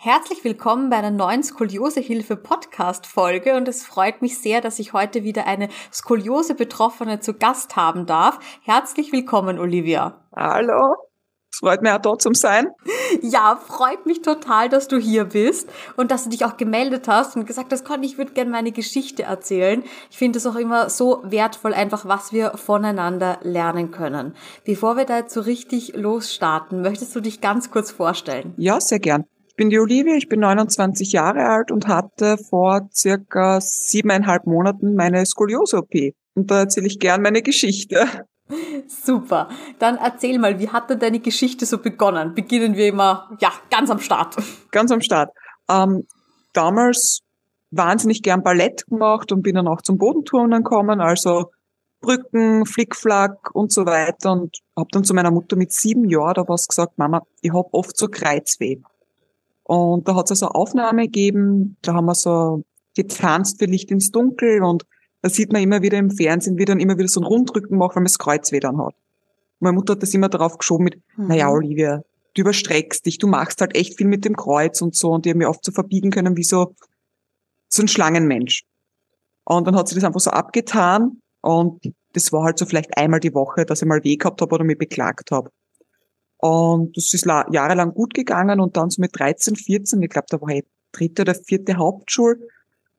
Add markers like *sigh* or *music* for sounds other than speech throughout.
Herzlich willkommen bei einer neuen Skoliosehilfe Podcast Folge und es freut mich sehr, dass ich heute wieder eine Skoliose Betroffene zu Gast haben darf. Herzlich willkommen, Olivia. Hallo. Es freut mich auch dort zum sein. Ja, freut mich total, dass du hier bist und dass du dich auch gemeldet hast und gesagt hast, Conny, ich würde gerne meine Geschichte erzählen. Ich finde es auch immer so wertvoll, einfach was wir voneinander lernen können. Bevor wir da jetzt so richtig losstarten, möchtest du dich ganz kurz vorstellen? Ja, sehr gern bin die Olivia, ich bin 29 Jahre alt und hatte vor circa siebeneinhalb Monaten meine Skoliose-OP. Und da erzähle ich gern meine Geschichte. Super. Dann erzähl mal, wie hat denn deine Geschichte so begonnen? Beginnen wir immer, ja, ganz am Start. Ganz am Start. Ähm, damals wahnsinnig gern Ballett gemacht und bin dann auch zum Bodenturnen gekommen, also Brücken, Flickflack und so weiter und habe dann zu meiner Mutter mit sieben Jahren da was gesagt, Mama, ich hab oft so Kreuzweh. Und da hat es also Aufnahme gegeben, da haben wir so getanzt für Licht ins Dunkel und da sieht man immer wieder im Fernsehen, wie dann immer wieder so ein Rundrücken macht, weil man das Kreuzweh dann hat. Meine Mutter hat das immer darauf geschoben mit, mhm. naja, Olivia, du überstreckst dich, du machst halt echt viel mit dem Kreuz und so und die haben mir oft so verbiegen können wie so, so ein Schlangenmensch. Und dann hat sie das einfach so abgetan und das war halt so vielleicht einmal die Woche, dass ich mal weh gehabt habe oder mich beklagt habe. Und das ist jahrelang gut gegangen und dann so mit 13, 14, ich glaube, da war ich dritte oder vierte Hauptschul,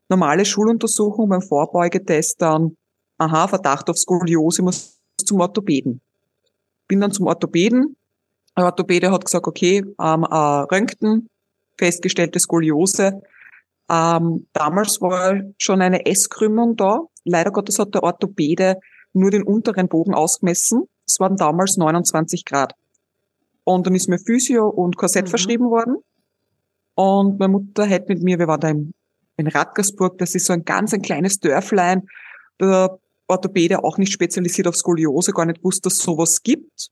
normale Schuluntersuchung beim Vorbeugetest dann, aha, Verdacht auf Skoliose, muss zum Orthopäden. Bin dann zum Orthopäden. Der Orthopäde hat gesagt, okay, ähm, äh, Röntgen, festgestellte Skoliose. Ähm, damals war schon eine S-Krümmung da. Leider Gottes hat der Orthopäde nur den unteren Bogen ausgemessen. Es waren damals 29 Grad. Und dann ist mir Physio und Korsett mhm. verschrieben worden. Und meine Mutter hat mit mir, wir waren da in, in Radgersburg, das ist so ein ganz ein kleines Dörflein, der Orthopäde auch nicht spezialisiert auf Skoliose, gar nicht wusste, dass es sowas gibt.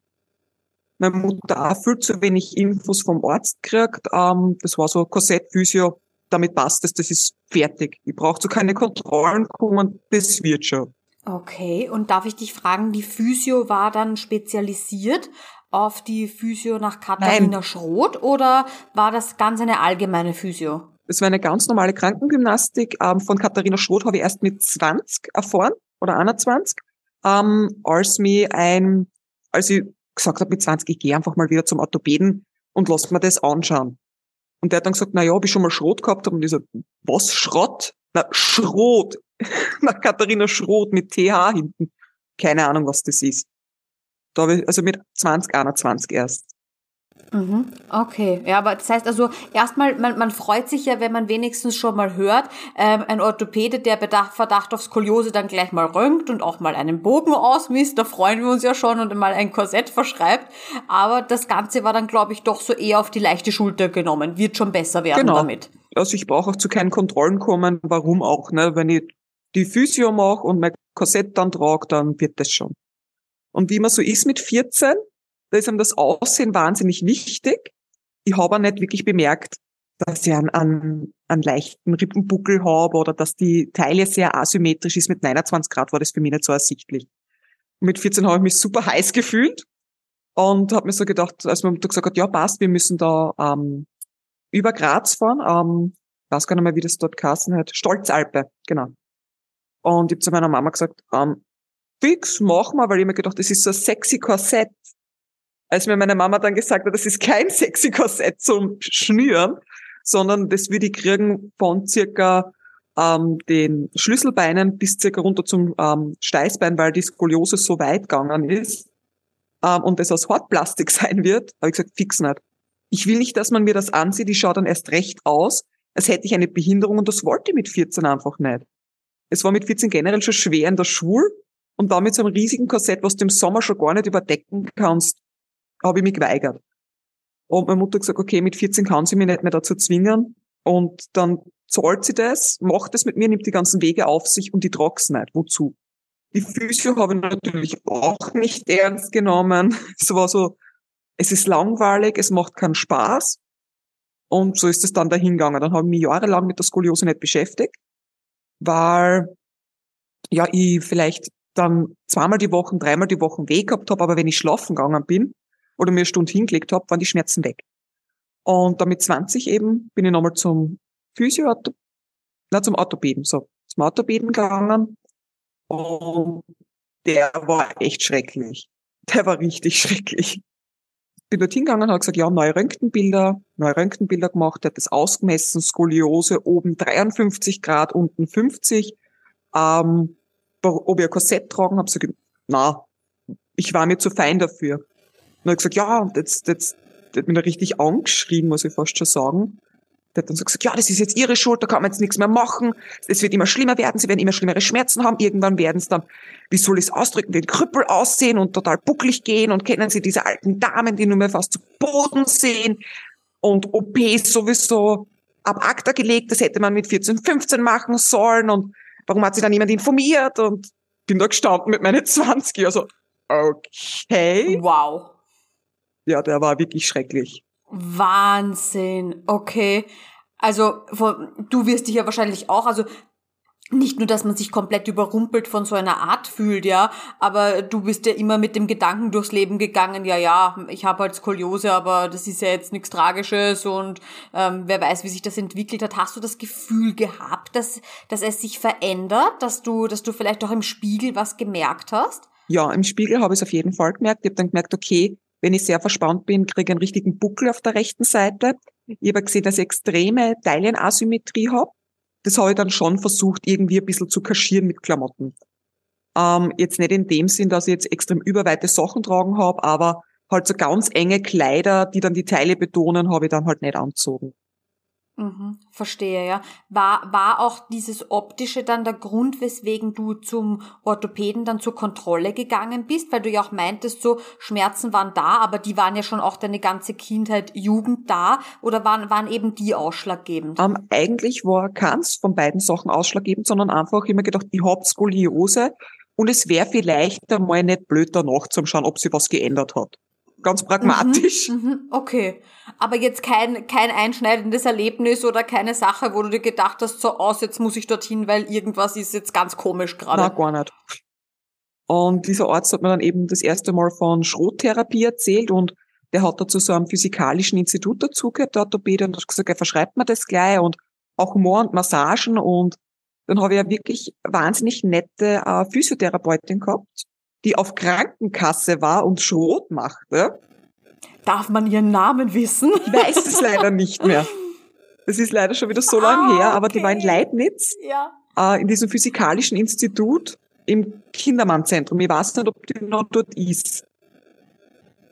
Meine Mutter auch viel zu wenig Infos vom Arzt gekriegt. Ähm, das war so Korsett, Physio, damit passt es, das ist fertig. Ich brauche zu keine Kontrollen kommen, das wird schon. Okay, und darf ich dich fragen, die Physio war dann spezialisiert auf die Physio nach Katharina Nein. Schroth oder war das ganz eine allgemeine Physio? Es war eine ganz normale Krankengymnastik. Ähm, von Katharina Schroth habe ich erst mit 20 erfahren oder 21, ähm, als mir ein, als ich gesagt habe mit 20, ich gehe einfach mal wieder zum Orthopäden und lass mir das anschauen. Und der hat dann gesagt, na ja, habe ich schon mal Schrot gehabt? Und ich so, was, Schrott? Na, Schrot. *laughs* Nach Katharina Schrot mit TH hinten. Keine Ahnung, was das ist. Da habe ich, also mit 20, 21 erst. Mhm. Okay, ja, aber das heißt also, erstmal, man, man freut sich ja, wenn man wenigstens schon mal hört, ähm, ein Orthopäde, der Bedacht, Verdacht auf Skoliose dann gleich mal röntgt und auch mal einen Bogen ausmisst, da freuen wir uns ja schon und mal ein Korsett verschreibt. Aber das Ganze war dann, glaube ich, doch so eher auf die leichte Schulter genommen. Wird schon besser werden genau. damit. Also ich brauche auch zu keinen Kontrollen kommen. Warum auch, ne? Wenn ich die Physio mache und mein Korsett dann trage, dann wird das schon. Und wie man so ist mit 14, da ist ihm das Aussehen wahnsinnig wichtig. Ich habe auch nicht wirklich bemerkt, dass ich einen, einen, einen leichten Rippenbuckel habe oder dass die Taille sehr asymmetrisch ist. Mit 29 Grad war das für mich nicht so ersichtlich. Mit 14 habe ich mich super heiß gefühlt und habe mir so gedacht, als Mutter gesagt hat, ja passt, wir müssen da ähm, über Graz fahren, ähm, weiß gar nicht mehr, wie das dort geheißen hat, Stolzalpe, genau. Und ich habe zu meiner Mama gesagt, ähm, fix, machen wir, weil ich mir gedacht, das ist so ein sexy Korsett als mir meine Mama dann gesagt hat, das ist kein *laughs* sexy Korsett zum Schnüren, sondern das würde ich kriegen von circa ähm, den Schlüsselbeinen bis circa runter zum ähm, Steißbein, weil die Skoliose so weit gegangen ist ähm, und das aus Hartplastik *laughs* sein wird, habe ich gesagt, fix nicht. Ich will nicht, dass man mir das ansieht, ich schaue dann erst recht aus, als hätte ich eine Behinderung und das wollte ich mit 14 einfach nicht. Es war mit 14 generell schon schwer in der Schule und dann mit so einem riesigen Korsett, was du im Sommer schon gar nicht überdecken kannst, habe ich mich geweigert. Und meine Mutter gesagt, okay, mit 14 kann sie mich nicht mehr dazu zwingen. Und dann zahlt sie das, macht es mit mir, nimmt die ganzen Wege auf sich und die trag's nicht. Wozu? Die Physio habe ich natürlich auch nicht ernst genommen. *laughs* Es war so, es ist langweilig, es macht keinen Spaß. Und so ist es dann dahingegangen. Dann habe ich mich jahrelang mit der Skoliose nicht beschäftigt, weil ja ich vielleicht dann zweimal die Woche, dreimal die Woche weh gehabt habe, aber wenn ich schlafen gegangen bin, oder mir eine Stunde hingelegt habe, waren die Schmerzen weg. Und damit 20 eben bin ich nochmal zum Physio, na, zum Orthopäden, so, zum Orthopäden gegangen. Und der war echt schrecklich. Der war richtig *laughs* schrecklich. Bin dort hingegangen, habe gesagt, ja, neue Röntgenbilder, neue Röntgenbilder gemacht, der hat das ausgemessen, Skoliose, oben 53 Grad, unten 50. Ähm, ob ich ein Korsett tragen habe, gesagt, na, ich war mir zu fein dafür. Und er hat gesagt, ja, und jetzt, jetzt, der hat mich da richtig angeschrien, muss ich fast schon sagen. Der hat dann so gesagt, ja, das ist jetzt ihre Schuld, da kann man jetzt nichts mehr machen. Es wird immer schlimmer werden, sie werden immer schlimmere Schmerzen haben. Irgendwann werden es dann, wie soll ich es ausdrücken, ein Krüppel aussehen und total bucklig gehen. Und kennen Sie diese alten Damen, die nur mehr fast zu Boden sehen? Und OPs sowieso ab ACTA gelegt, das hätte man mit 14, 15 machen sollen. Und warum hat sich dann niemand informiert? Und bin da gestanden mit meinen 20, also okay. Wow ja, der war wirklich schrecklich. Wahnsinn, okay. Also du wirst dich ja wahrscheinlich auch, also nicht nur, dass man sich komplett überrumpelt von so einer Art fühlt, ja, aber du bist ja immer mit dem Gedanken durchs Leben gegangen, ja, ja, ich habe halt Skoliose, aber das ist ja jetzt nichts Tragisches und ähm, wer weiß, wie sich das entwickelt hat. Hast du das Gefühl gehabt, dass, dass es sich verändert, dass du, dass du vielleicht auch im Spiegel was gemerkt hast? Ja, im Spiegel habe ich es auf jeden Fall gemerkt. Ich habe dann gemerkt, okay, wenn ich sehr verspannt bin, kriege ich einen richtigen Buckel auf der rechten Seite. Ich habe gesehen, dass ich extreme Teilenasymmetrie habe. Das habe ich dann schon versucht, irgendwie ein bisschen zu kaschieren mit Klamotten. Ähm, jetzt nicht in dem Sinn, dass ich jetzt extrem überweite Sachen tragen habe, aber halt so ganz enge Kleider, die dann die Teile betonen, habe ich dann halt nicht anzogen. Mhm, verstehe, ja. War, war auch dieses Optische dann der Grund, weswegen du zum Orthopäden dann zur Kontrolle gegangen bist? Weil du ja auch meintest, so Schmerzen waren da, aber die waren ja schon auch deine ganze Kindheit, Jugend da oder waren, waren eben die ausschlaggebend? Ähm, eigentlich war keins von beiden Sachen ausschlaggebend, sondern einfach immer gedacht, ich hab Skoliose und es wäre vielleicht einmal nicht blöd danach zu schauen, ob sich was geändert hat ganz pragmatisch. Mhm, mhm, okay. Aber jetzt kein, kein einschneidendes Erlebnis oder keine Sache, wo du dir gedacht hast, so aus, jetzt muss ich dorthin, weil irgendwas ist jetzt ganz komisch gerade. Na, gar nicht. Und dieser Arzt hat mir dann eben das erste Mal von Schrottherapie erzählt und der hat dazu so einem physikalischen Institut dazu gehabt, der Orthopäde, und hat gesagt, er verschreibt mir das gleich und auch Humor und Massagen und dann habe ich ja wirklich wahnsinnig nette äh, Physiotherapeutin gehabt, die auf Krankenkasse war und Schrot machte. Darf man ihren Namen wissen? Ich weiß es leider nicht mehr. Das ist leider schon wieder so lange ah, her, aber okay. die war in Leibniz, ja. äh, in diesem physikalischen Institut im Kindermannzentrum. Ich weiß nicht, ob die noch dort ist.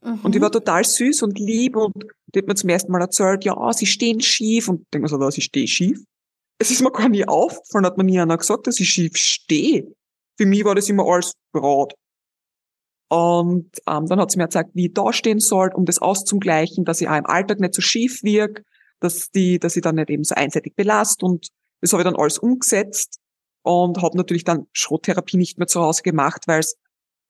Mhm. Und die war total süß und lieb und die hat mir zum ersten Mal erzählt, ja, sie stehen schief. Und ich denke mir so, was, ich stehe schief? Es ist mir gar nie aufgefallen, hat mir nie einer gesagt, dass ich schief stehe. Für mich war das immer alles Brot. Und ähm, dann hat sie mir gezeigt, wie ich da stehen soll, um das auszugleichen, dass ich auch im Alltag nicht so schief wirke, dass die, dass ich dann nicht eben so einseitig belast. Und das habe ich dann alles umgesetzt und habe natürlich dann Schrottherapie nicht mehr zu Hause gemacht, weil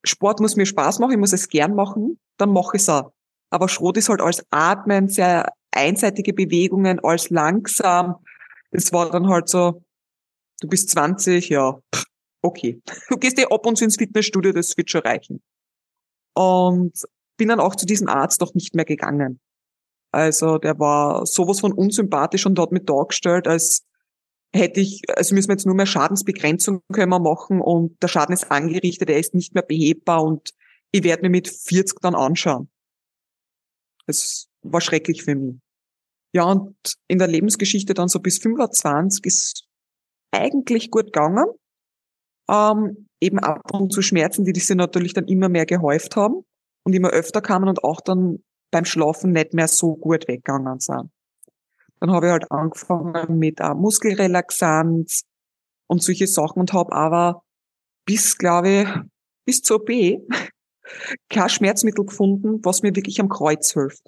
Sport muss mir Spaß machen, ich muss es gern machen, dann mache ich es auch. Aber Schrot ist halt als Atmen, sehr einseitige Bewegungen, als langsam. Das war dann halt so, du bist 20, ja, okay. Du gehst eh ab und zu ins Fitnessstudio, das wird schon reichen. Und bin dann auch zu diesem Arzt doch nicht mehr gegangen. Also der war sowas von unsympathisch und hat mich dargestellt, als hätte ich, also müssen wir jetzt nur mehr Schadensbegrenzung können wir machen und der Schaden ist angerichtet, er ist nicht mehr behebbar und ich werde mir mit 40 dann anschauen. Das war schrecklich für mich. Ja, und in der Lebensgeschichte dann so bis 25 ist eigentlich gut gegangen. Ähm, eben ab und zu Schmerzen, die sich natürlich dann immer mehr gehäuft haben und immer öfter kamen und auch dann beim Schlafen nicht mehr so gut weggegangen sind. Dann habe ich halt angefangen mit uh, Muskelrelaxanz und solche Sachen und habe aber bis, glaube ich, bis zur OP *laughs* kein Schmerzmittel gefunden, was mir wirklich am Kreuz hilft.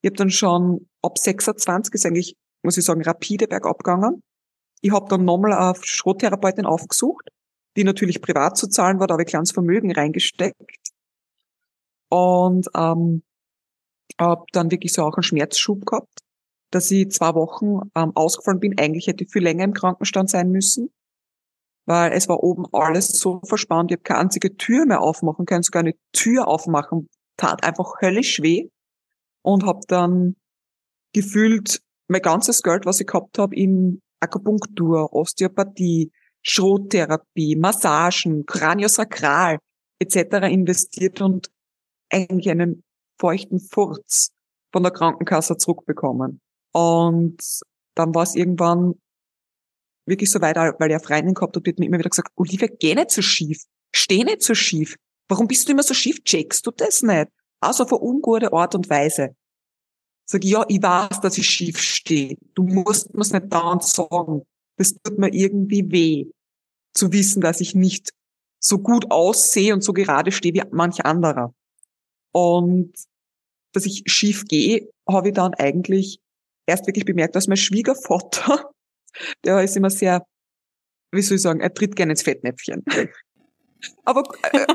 Ich habe dann schon ab 26 ist eigentlich, muss ich sagen, rapide bergab gegangen. Ich habe dann nochmal eine Schrottherapeutin aufgesucht, die natürlich privat zu zahlen war, da habe ich kleines Vermögen reingesteckt. Und ähm, habe dann wirklich so auch einen Schmerzschub gehabt, dass ich zwei Wochen ähm, ausgefallen bin. Eigentlich hätte ich viel länger im Krankenstand sein müssen weil es war oben alles so verspannt. Ich habe keine einzige Tür mehr aufmachen können, sogar eine Tür aufmachen. Tat einfach höllisch weh und habe dann gefühlt mein ganzes Geld, was ich gehabt habe, in Akupunktur, Osteopathie, Schrottherapie, Massagen, Kraniosakral etc. investiert und eigentlich einen feuchten Furz von der Krankenkasse zurückbekommen. Und dann war es irgendwann wirklich so weit, weil er Freundin gehabt hat, wird mir immer wieder gesagt, Olivia, geh nicht so schief, steh nicht so schief. Warum bist du immer so schief? Checkst du das nicht? Also auf eine ungute Art und Weise. Sag, ja, ich weiß, dass ich schief stehe. Du musst mir's nicht dauernd sagen. Das tut mir irgendwie weh, zu wissen, dass ich nicht so gut aussehe und so gerade stehe wie manch anderer. Und dass ich schief gehe, habe ich dann eigentlich erst wirklich bemerkt, dass mein Schwiegervater *laughs* der ist immer sehr, wie soll ich sagen, er tritt gerne ins Fettnäpfchen. *laughs* aber äh,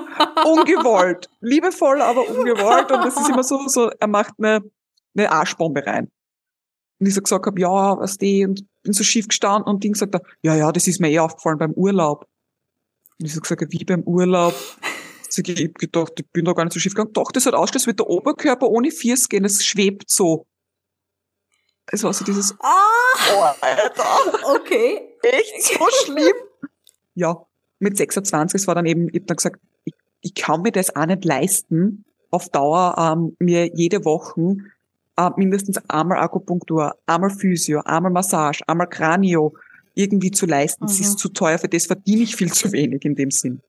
ungewollt. Liebevoll, aber ungewollt. Und das ist immer so, so er macht eine, eine Arschbombe rein. Und ich so gesagt habe, ja, was die, und bin so schief gestanden und Ding sagt er, ja, ja, das ist mir eh aufgefallen beim Urlaub. Und ich so gesagt, wie beim Urlaub? Ich habe gedacht, ich bin da gar nicht so schief gegangen. Doch, das hat ausgeschaut, wie der Oberkörper ohne Fiers gehen, es schwebt so. Es war so dieses, ah, oh, Alter. Okay. Echt so *laughs* schlimm. Ja, mit 26, es war dann eben, ich hab dann gesagt, ich, ich kann mir das auch nicht leisten, auf Dauer ähm, mir jede Woche äh, mindestens einmal Akupunktur, einmal Physio, einmal Massage, einmal Kranio irgendwie zu leisten. Es mhm. ist zu teuer, für das verdiene ich viel zu wenig in dem Sinn.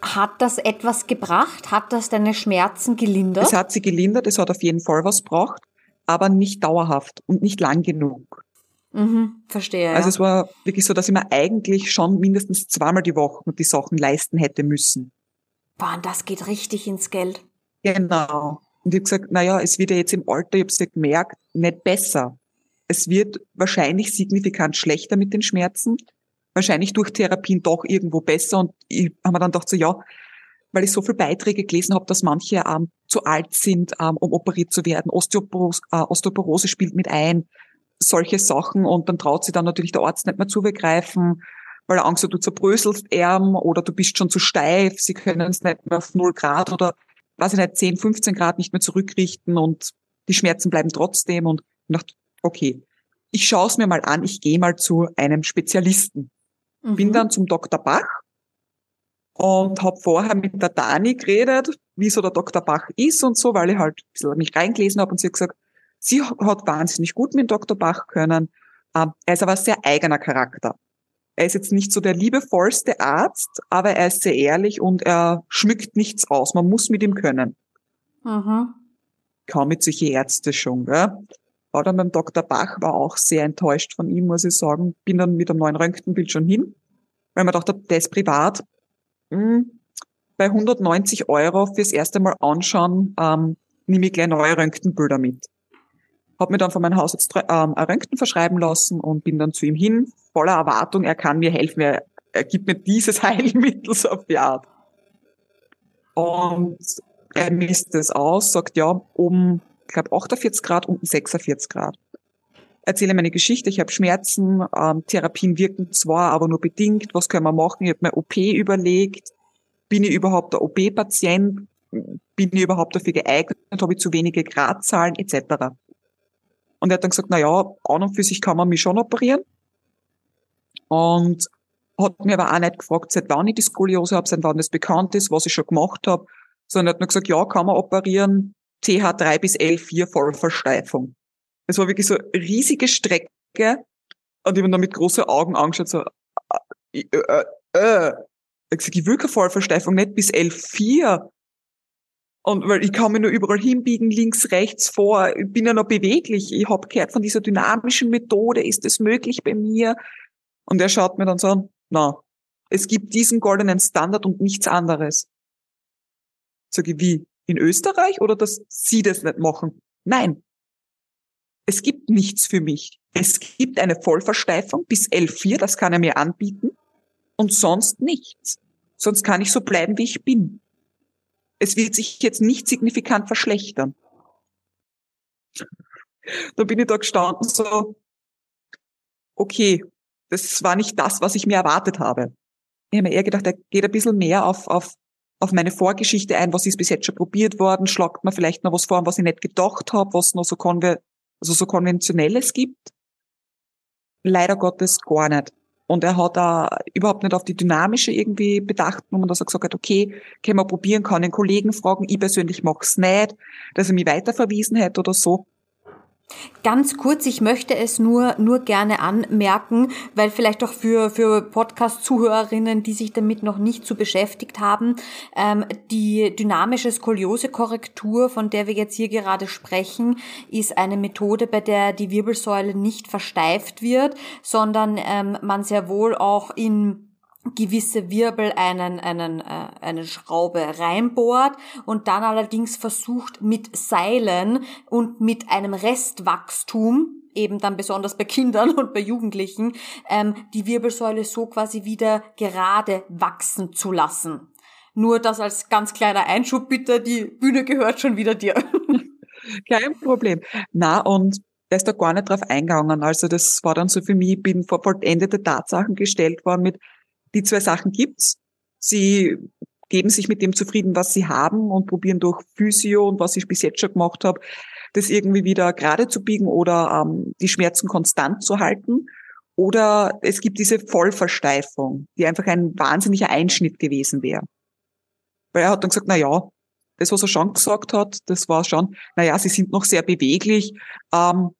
Hat das etwas gebracht? Hat das deine Schmerzen gelindert? Es hat sie gelindert, es hat auf jeden Fall was gebracht aber nicht dauerhaft und nicht lang genug. Mhm, verstehe. Also ja. es war wirklich so, dass ich mir eigentlich schon mindestens zweimal die Woche die Sachen leisten hätte müssen. Boah, das geht richtig ins Geld. Genau. Und ich habe gesagt, naja, es wird ja jetzt im Alter, ich habe es gemerkt, nicht besser. Es wird wahrscheinlich signifikant schlechter mit den Schmerzen, wahrscheinlich durch Therapien doch irgendwo besser. Und ich habe mir dann gedacht, so ja, weil ich so viele Beiträge gelesen habe, dass manche ähm, zu alt sind, ähm, um operiert zu werden. Osteoporose, äh, Osteoporose spielt mit ein, solche Sachen. Und dann traut sich dann natürlich der Arzt nicht mehr zugreifen, weil er Angst hat, du zerbröselst Arm oder du bist schon zu steif, sie können es nicht mehr auf null Grad oder, weiß ich nicht, 10, 15 Grad nicht mehr zurückrichten und die Schmerzen bleiben trotzdem. Und ich dachte, okay, ich schaue es mir mal an, ich gehe mal zu einem Spezialisten. Mhm. Bin dann zum Dr. Bach und habe vorher mit der Dani geredet, wie so der Dr. Bach ist und so, weil ich halt ein bisschen mich reingelesen habe und sie hat gesagt, sie hat wahnsinnig gut mit Dr. Bach können. Ähm, er ist aber ein sehr eigener Charakter. Er ist jetzt nicht so der liebevollste Arzt, aber er ist sehr ehrlich und er schmückt nichts aus. Man muss mit ihm können. Mhm. Kaum mit solche Ärzte schon, gell? War dann beim Dr. Bach, war auch sehr enttäuscht von ihm, muss ich sagen. Bin dann mit einem neuen Röntgenbild schon hin, weil man dachte, der ist privat. Hm, bei 190 Euro fürs erste Mal anschauen, ähm, nehme ich gleich neue Röntgenbilder mit. Hab mir dann von meinem Hausarzt ähm, ein Röntgen verschreiben lassen und bin dann zu ihm hin, voller Erwartung, er kann mir helfen, er, er gibt mir dieses *laughs* Heilmittel so auf die Art. Und er misst es aus, sagt ja, um, ich glaube, 48 Grad, unten 46 Grad. Erzähle meine Geschichte, ich habe Schmerzen, ähm, Therapien wirken zwar, aber nur bedingt, was können wir machen? Ich habe mir OP überlegt, bin ich überhaupt der OP-Patient? Bin ich überhaupt dafür geeignet? Habe ich zu wenige Gradzahlen etc. Und er hat dann gesagt, na ja, an und für sich kann man mich schon operieren. Und hat mir aber auch nicht gefragt, seit wann ich die Skoliose habe, seit wann das bekannt ist, was ich schon gemacht habe, sondern er hat nur gesagt, ja, kann man operieren, TH3 bis L4 Vollversteifung. Das war wirklich so eine riesige Strecke und ich habe dann mit großen Augen angeschaut, so, äh, äh, äh. Ich gesagt, ich will keine Vollversteifung, nicht bis L4. Und weil ich kann mich nur überall hinbiegen, links, rechts, vor, ich bin ja noch beweglich. Ich habe gehört von dieser dynamischen Methode, ist das möglich bei mir? Und er schaut mir dann so an, na, es gibt diesen goldenen Standard und nichts anderes. Sag ich, wie? In Österreich oder dass Sie das nicht machen? Nein. Es gibt nichts für mich. Es gibt eine Vollversteifung bis L4, das kann er mir anbieten. Und sonst nichts. Sonst kann ich so bleiben, wie ich bin. Es wird sich jetzt nicht signifikant verschlechtern. Da bin ich da gestanden so, okay, das war nicht das, was ich mir erwartet habe. Ich habe mir eher gedacht, er geht ein bisschen mehr auf, auf, auf meine Vorgeschichte ein, was ist bis jetzt schon probiert worden, schlagt mir vielleicht noch was vor, was ich nicht gedacht habe, was noch so, konve also so konventionelles gibt. Leider Gottes gar nicht. Und er hat da überhaupt nicht auf die dynamische irgendwie bedacht, wo man da so gesagt hat, okay, können wir probieren, kann den Kollegen fragen, ich persönlich mach's nicht, dass er mich weiterverwiesen hätte oder so. Ganz kurz, ich möchte es nur, nur gerne anmerken, weil vielleicht auch für, für Podcast-Zuhörerinnen, die sich damit noch nicht so beschäftigt haben, ähm, die dynamische Skoliose-Korrektur, von der wir jetzt hier gerade sprechen, ist eine Methode, bei der die Wirbelsäule nicht versteift wird, sondern ähm, man sehr wohl auch in gewisse Wirbel einen, einen, äh, eine Schraube reinbohrt und dann allerdings versucht mit Seilen und mit einem Restwachstum eben dann besonders bei Kindern und bei Jugendlichen, ähm, die Wirbelsäule so quasi wieder gerade wachsen zu lassen. Nur das als ganz kleiner Einschub bitte, die Bühne gehört schon wieder dir. *laughs* Kein Problem. Na, und der ist da gar nicht drauf eingegangen. Also das war dann so für mich, ich bin vor vollendete Tatsachen gestellt worden mit, die zwei Sachen gibt's. Sie geben sich mit dem zufrieden, was sie haben und probieren durch Physio und was ich bis jetzt schon gemacht habe, das irgendwie wieder gerade zu biegen oder ähm, die Schmerzen konstant zu halten. Oder es gibt diese Vollversteifung, die einfach ein wahnsinniger Einschnitt gewesen wäre. Weil er hat dann gesagt, na ja, das, was er schon gesagt hat, das war schon, na ja, sie sind noch sehr beweglich. Ähm,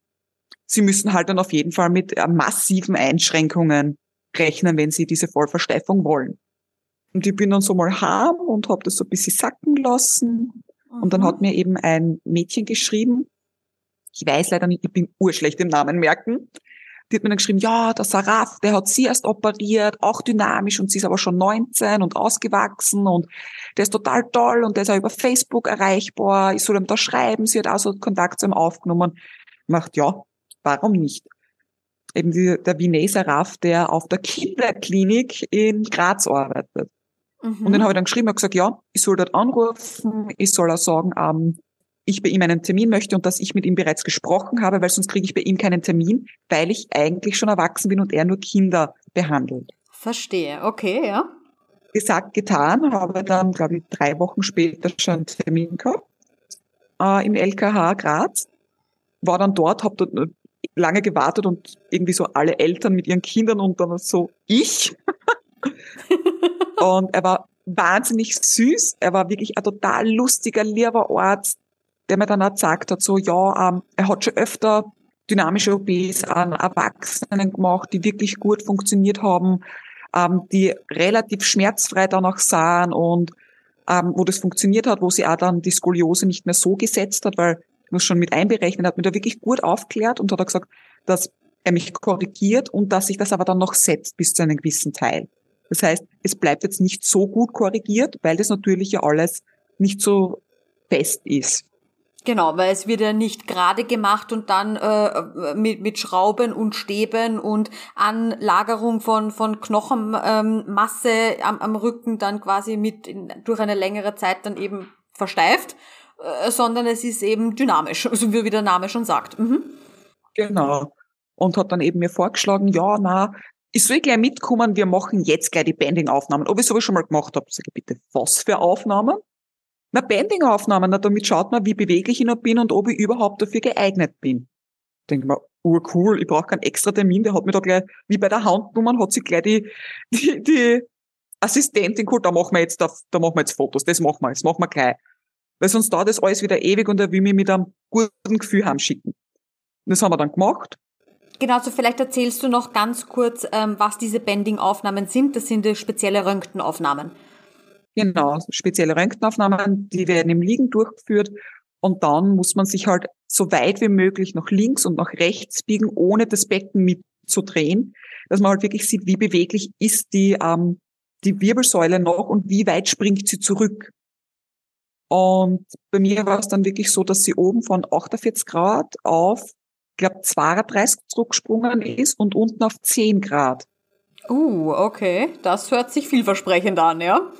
sie müssen halt dann auf jeden Fall mit äh, massiven Einschränkungen rechnen, wenn sie diese Vollversteifung wollen. Und ich bin dann so mal heim und habe das so ein bisschen sacken lassen. Mhm. Und dann mhm. hat mir eben ein Mädchen geschrieben, ich weiß leider nicht, ich bin urschlecht im Namen merken, die hat mir dann geschrieben, ja, der Saraf, der hat sie erst operiert, auch dynamisch und sie ist aber schon 19 und ausgewachsen und der ist total toll und der ist auch über Facebook erreichbar, ich soll ihm da schreiben, sie hat auch so Kontakt zu ihm aufgenommen. Macht, ja, warum nicht? Eben die, der Vinay Saraf, der auf der *laughs* Kinderklinik in Graz arbeitet. Mhm. Und den habe ich dann geschrieben, und gesagt, ja, ich soll dort anrufen, ich soll auch sagen, ähm, ich bei ihm einen Termin möchte und dass ich mit ihm bereits gesprochen habe, weil sonst kriege ich bei ihm keinen Termin, weil ich eigentlich schon erwachsen bin und er nur Kinder behandelt. Verstehe, okay, ja. Gesagt, getan, habe dann, glaube ich, drei Wochen später schon einen Termin gehabt äh, im LKH Graz. War dann dort, habe dort lange gewartet und irgendwie so alle Eltern mit ihren Kindern und dann so ich. *laughs* und er war wahnsinnig süß. Er war wirklich ein total lustiger, lieber Arzt, der mir dann auch gesagt hat, so, ja, ähm, er hat schon öfter dynamische OPs an Erwachsenen gemacht, die wirklich gut funktioniert haben, ähm, die relativ schmerzfrei danach sahen und ähm, wo das funktioniert hat, wo sie auch dann die Skoliose nicht mehr so gesetzt hat, weil man schon mit einberechnet hat, mir da wirklich gut aufklärt und hat er gesagt, dass er mich korrigiert und dass sich das aber dann noch setzt bis zu einem gewissen Teil. Das heißt, es bleibt jetzt nicht so gut korrigiert, weil das natürlich ja alles nicht so fest ist. Genau, weil es wird ja nicht gerade gemacht und dann äh, mit, mit Schrauben und Stäben und Anlagerung von, von Knochenmasse ähm, am, am Rücken dann quasi mit in, durch eine längere Zeit dann eben versteift, äh, sondern es ist eben dynamisch, so wie der Name schon sagt. Mhm. Genau. Und hat dann eben mir vorgeschlagen, ja, na, ich soll gleich mitkommen, wir machen jetzt gleich die Banding-Aufnahmen. Ob ich sowas schon mal gemacht habe, sage ich bitte, was für Aufnahmen? Na, Banding-Aufnahmen, na, damit schaut man, wie beweglich ich noch bin und ob ich überhaupt dafür geeignet bin. Denke mir, urcool, ich brauche keinen extra Termin, der hat mir da gleich, wie bei der Handnummer, hat sich gleich die, die, die Assistentin geholt, da machen wir jetzt, da, da machen wir jetzt Fotos, das machen wir, das machen wir gleich. Weil sonst dauert das alles wieder ewig und er will mich mit einem guten Gefühl heimschicken. Das haben wir dann gemacht. Genau, so vielleicht erzählst du noch ganz kurz, ähm, was diese Bending-Aufnahmen sind. Das sind spezielle Röntgenaufnahmen. Genau, spezielle Röntgenaufnahmen, die werden im Liegen durchgeführt und dann muss man sich halt so weit wie möglich nach links und nach rechts biegen, ohne das Becken mitzudrehen, dass man halt wirklich sieht, wie beweglich ist die, ähm, die Wirbelsäule noch und wie weit springt sie zurück. Und bei mir war es dann wirklich so, dass sie oben von 48 Grad auf, ich glaube, 32 zurückgesprungen ist und unten auf 10 Grad. Uh, okay. Das hört sich vielversprechend an, ja?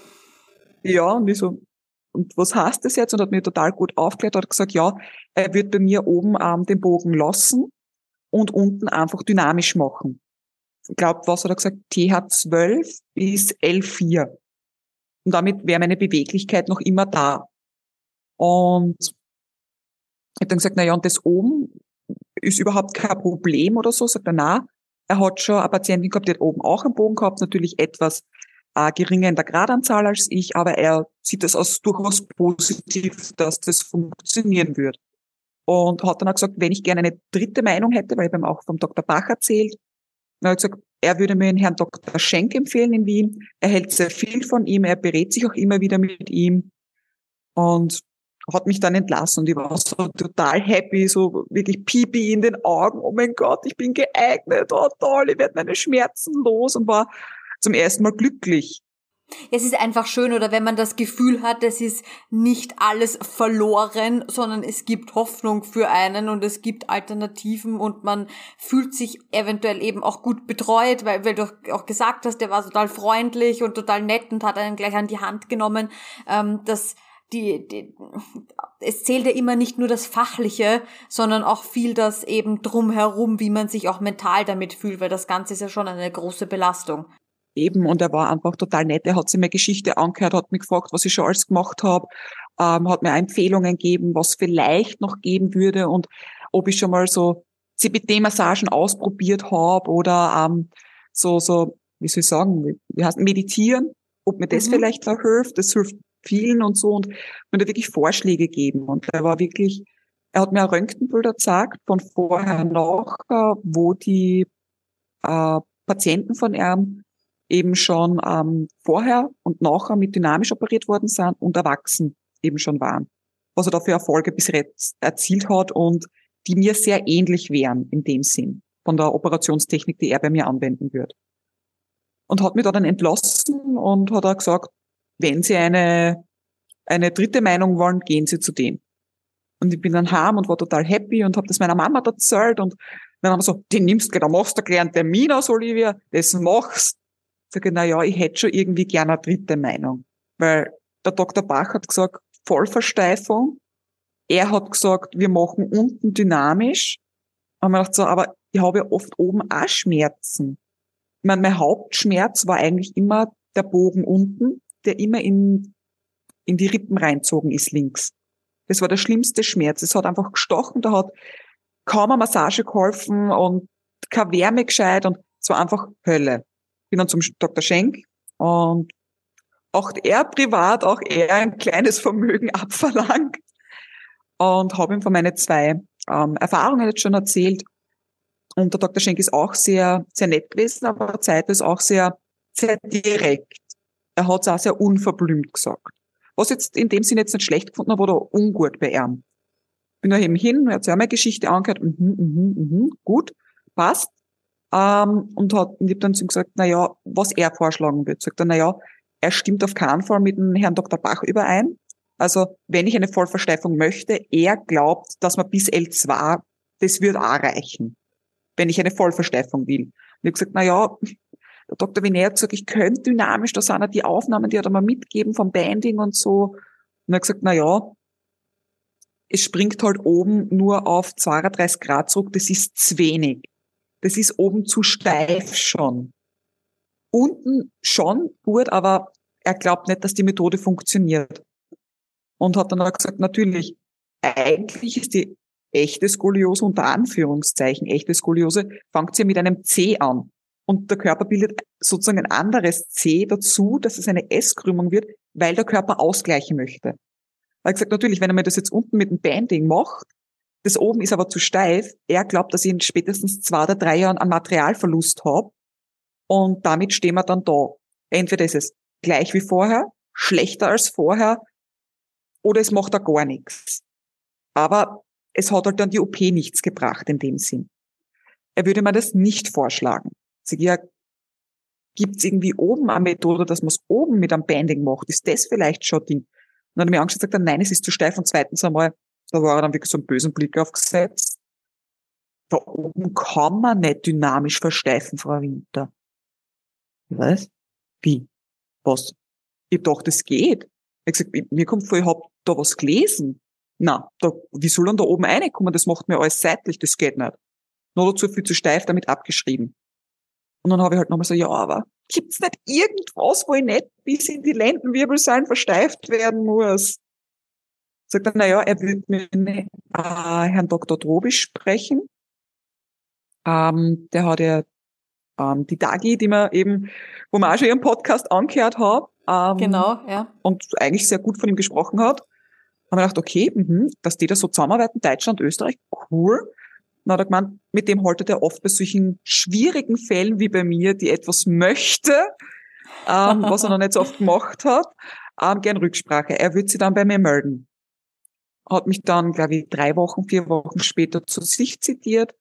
Ja, und ich so, und was heißt das jetzt? Und hat mir total gut aufgeklärt, hat gesagt, ja, er wird bei mir oben ähm, den Bogen lassen und unten einfach dynamisch machen. Ich glaube, was hat er gesagt? TH12 bis L4. Und damit wäre meine Beweglichkeit noch immer da. Und ich habe dann gesagt, na ja, und das oben ist überhaupt kein Problem oder so. Sagt er, na, er hat schon eine Patientin gehabt, die hat oben auch einen Bogen gehabt, natürlich etwas äh, geringer in der Gradanzahl als ich, aber er sieht das als durchaus positiv, dass das funktionieren wird. Und hat dann auch gesagt, wenn ich gerne eine dritte Meinung hätte, weil ich ihm auch vom Dr. Bach erzählt, er hat gesagt, er würde mir den Herrn Dr. Schenk empfehlen in Wien. Er hält sehr viel von ihm, er berät sich auch immer wieder mit ihm. Und hat mich dann entlassen und ich war so total happy, so wirklich pipi in den Augen. Oh mein Gott, ich bin geeignet, oh toll, ich werde meine Schmerzen los und war zum ersten Mal glücklich. Es ist einfach schön, oder wenn man das Gefühl hat, es ist nicht alles verloren, sondern es gibt Hoffnung für einen und es gibt Alternativen und man fühlt sich eventuell eben auch gut betreut, weil, weil du auch gesagt hast, der war total freundlich und total nett und hat einen gleich an die Hand genommen. Ähm, das die, die, es zählt ja immer nicht nur das Fachliche, sondern auch viel das eben drumherum, wie man sich auch mental damit fühlt, weil das Ganze ist ja schon eine große Belastung. Eben, und er war einfach total nett. Er hat sich meine Geschichte angehört, hat mich gefragt, was ich schon alles gemacht habe, ähm, hat mir Empfehlungen gegeben, was vielleicht noch geben würde und ob ich schon mal so CBD-Massagen ausprobiert habe oder ähm, so, so, wie soll ich sagen, wie heißt meditieren, ob mir das mhm. vielleicht auch hilft. Das hilft vielen und so und mir da wirklich Vorschläge geben. Und er war wirklich, er hat mir ein Röntgenbilder gezeigt von vorher nach, wo die äh, Patienten von ihm eben schon ähm, vorher und nachher mit dynamisch operiert worden sind und erwachsen eben schon waren. Was er da für Erfolge bis jetzt erzielt hat und die mir sehr ähnlich wären in dem Sinn von der Operationstechnik, die er bei mir anwenden wird. Und hat mich da dann entlassen und hat auch gesagt, wenn Sie eine, eine dritte Meinung wollen, gehen Sie zu dem. Und ich bin dann heim und war total happy und habe das meiner Mama erzählt und dann haben wir so, den nimmst du, da machst du gleich einen Termin aus, Olivia, das machst. Sag ich, na ja, ich hätte schon irgendwie gerne eine dritte Meinung. Weil der Dr. Bach hat gesagt, Vollversteifung. Er hat gesagt, wir machen unten dynamisch. Und man dachte so, aber ich habe ja oft oben auch Schmerzen. Ich meine, mein Hauptschmerz war eigentlich immer der Bogen unten der immer in, in die Rippen reinzogen ist links. Das war der schlimmste Schmerz. Es hat einfach gestochen, da hat kaum eine Massage geholfen und keine Wärme gescheit und es war einfach Hölle. Bin dann zum Dr. Schenk und auch er privat, auch er ein kleines Vermögen *laughs* abverlangt und habe ihm von meinen zwei ähm, Erfahrungen jetzt schon erzählt. Und der Dr. Schenk ist auch sehr, sehr nett gewesen, aber Zeit ist auch sehr, sehr direkt er hat es auch sehr unverblümt gesagt. Was jetzt in dem Sinne jetzt nicht schlecht gefunden habe oder ungut bei ihm. Bin da eben hin, hat sich auch meine Geschichte angehört, mhm, mhm, mhm, gut, passt. Ähm, und hat, und ich hab dann zu ihm gesagt, na ja, was er vorschlagen wird. Sagt er, na ja, er stimmt auf keinen Fall mit dem Herrn Dr. Bach überein. Also, wenn ich eine Vollversteifung möchte, er glaubt, dass man bis L2, das wird auch reichen. Wenn ich eine Vollversteifung will. Und ich habe gesagt, na ja, der Dr. Wiener hat gesagt, ich könnte dynamisch, da sind ja die Aufnahmen, die hat er mal mitgeben vom Banding und so. Und er hat gesagt, na ja, es springt halt oben nur auf 32 Grad zurück, das ist zu wenig. Das ist oben zu steif schon. Unten schon gut, aber er glaubt nicht, dass die Methode funktioniert. Und hat dann auch gesagt, natürlich, eigentlich ist die echte Skoliose unter Anführungszeichen, echte Skoliose, fängt ja mit einem C an. Und der Körper bildet sozusagen ein anderes C dazu, dass es eine S-Krümmung wird, weil der Körper ausgleichen möchte. Hat gesagt, natürlich, wenn er mir das jetzt unten mit dem Banding macht, das oben ist aber zu steif, er glaubt, dass ich in spätestens zwei oder drei Jahren einen Materialverlust habe. Und damit stehen wir dann da. Entweder ist es gleich wie vorher, schlechter als vorher, oder es macht da gar nichts. Aber es hat halt dann die OP nichts gebracht in dem Sinn. Er würde mir das nicht vorschlagen. Sag ja, gibt's irgendwie oben eine Methode, dass man es oben mit einem Banding macht? Ist das vielleicht schon Ding? Und dann hat er mir angeschaut und gesagt, nein, es ist zu steif. Und zweitens einmal, da war er dann wirklich so einen bösen Blick aufgesetzt. Da oben kann man nicht dynamisch versteifen, Frau Winter. Was? Wie? Was? Ich dachte, das geht. Ich gesagt, mir kommt vor, ich hab da was gelesen. Na, da, wie soll dann da oben reinkommen? Das macht mir alles seitlich, das geht nicht. Nur dazu viel zu steif damit abgeschrieben. Und dann habe ich halt nochmal so, ja, aber gibt's nicht irgendwas, wo ich nicht bis in die Lendenwirbelsäulen versteift werden muss? Sagt er, naja, er will mit äh, Herrn Dr. Drobisch sprechen. Ähm, der hat ja ähm, die Dagi, die man eben, wo man auch schon ihren Podcast angehört hat. Ähm, genau, ja. Und eigentlich sehr gut von ihm gesprochen hat. Haben wir gedacht, okay, mh, dass die da so zusammenarbeiten, Deutschland, Österreich, cool. Dann hat er gemeint, mit dem haltet er oft bei solchen schwierigen Fällen wie bei mir, die etwas möchte, ähm, was er noch nicht so oft gemacht hat, ähm, gern Rücksprache. Er wird sie dann bei mir melden. Hat mich dann, glaube ich, drei Wochen, vier Wochen später zu sich zitiert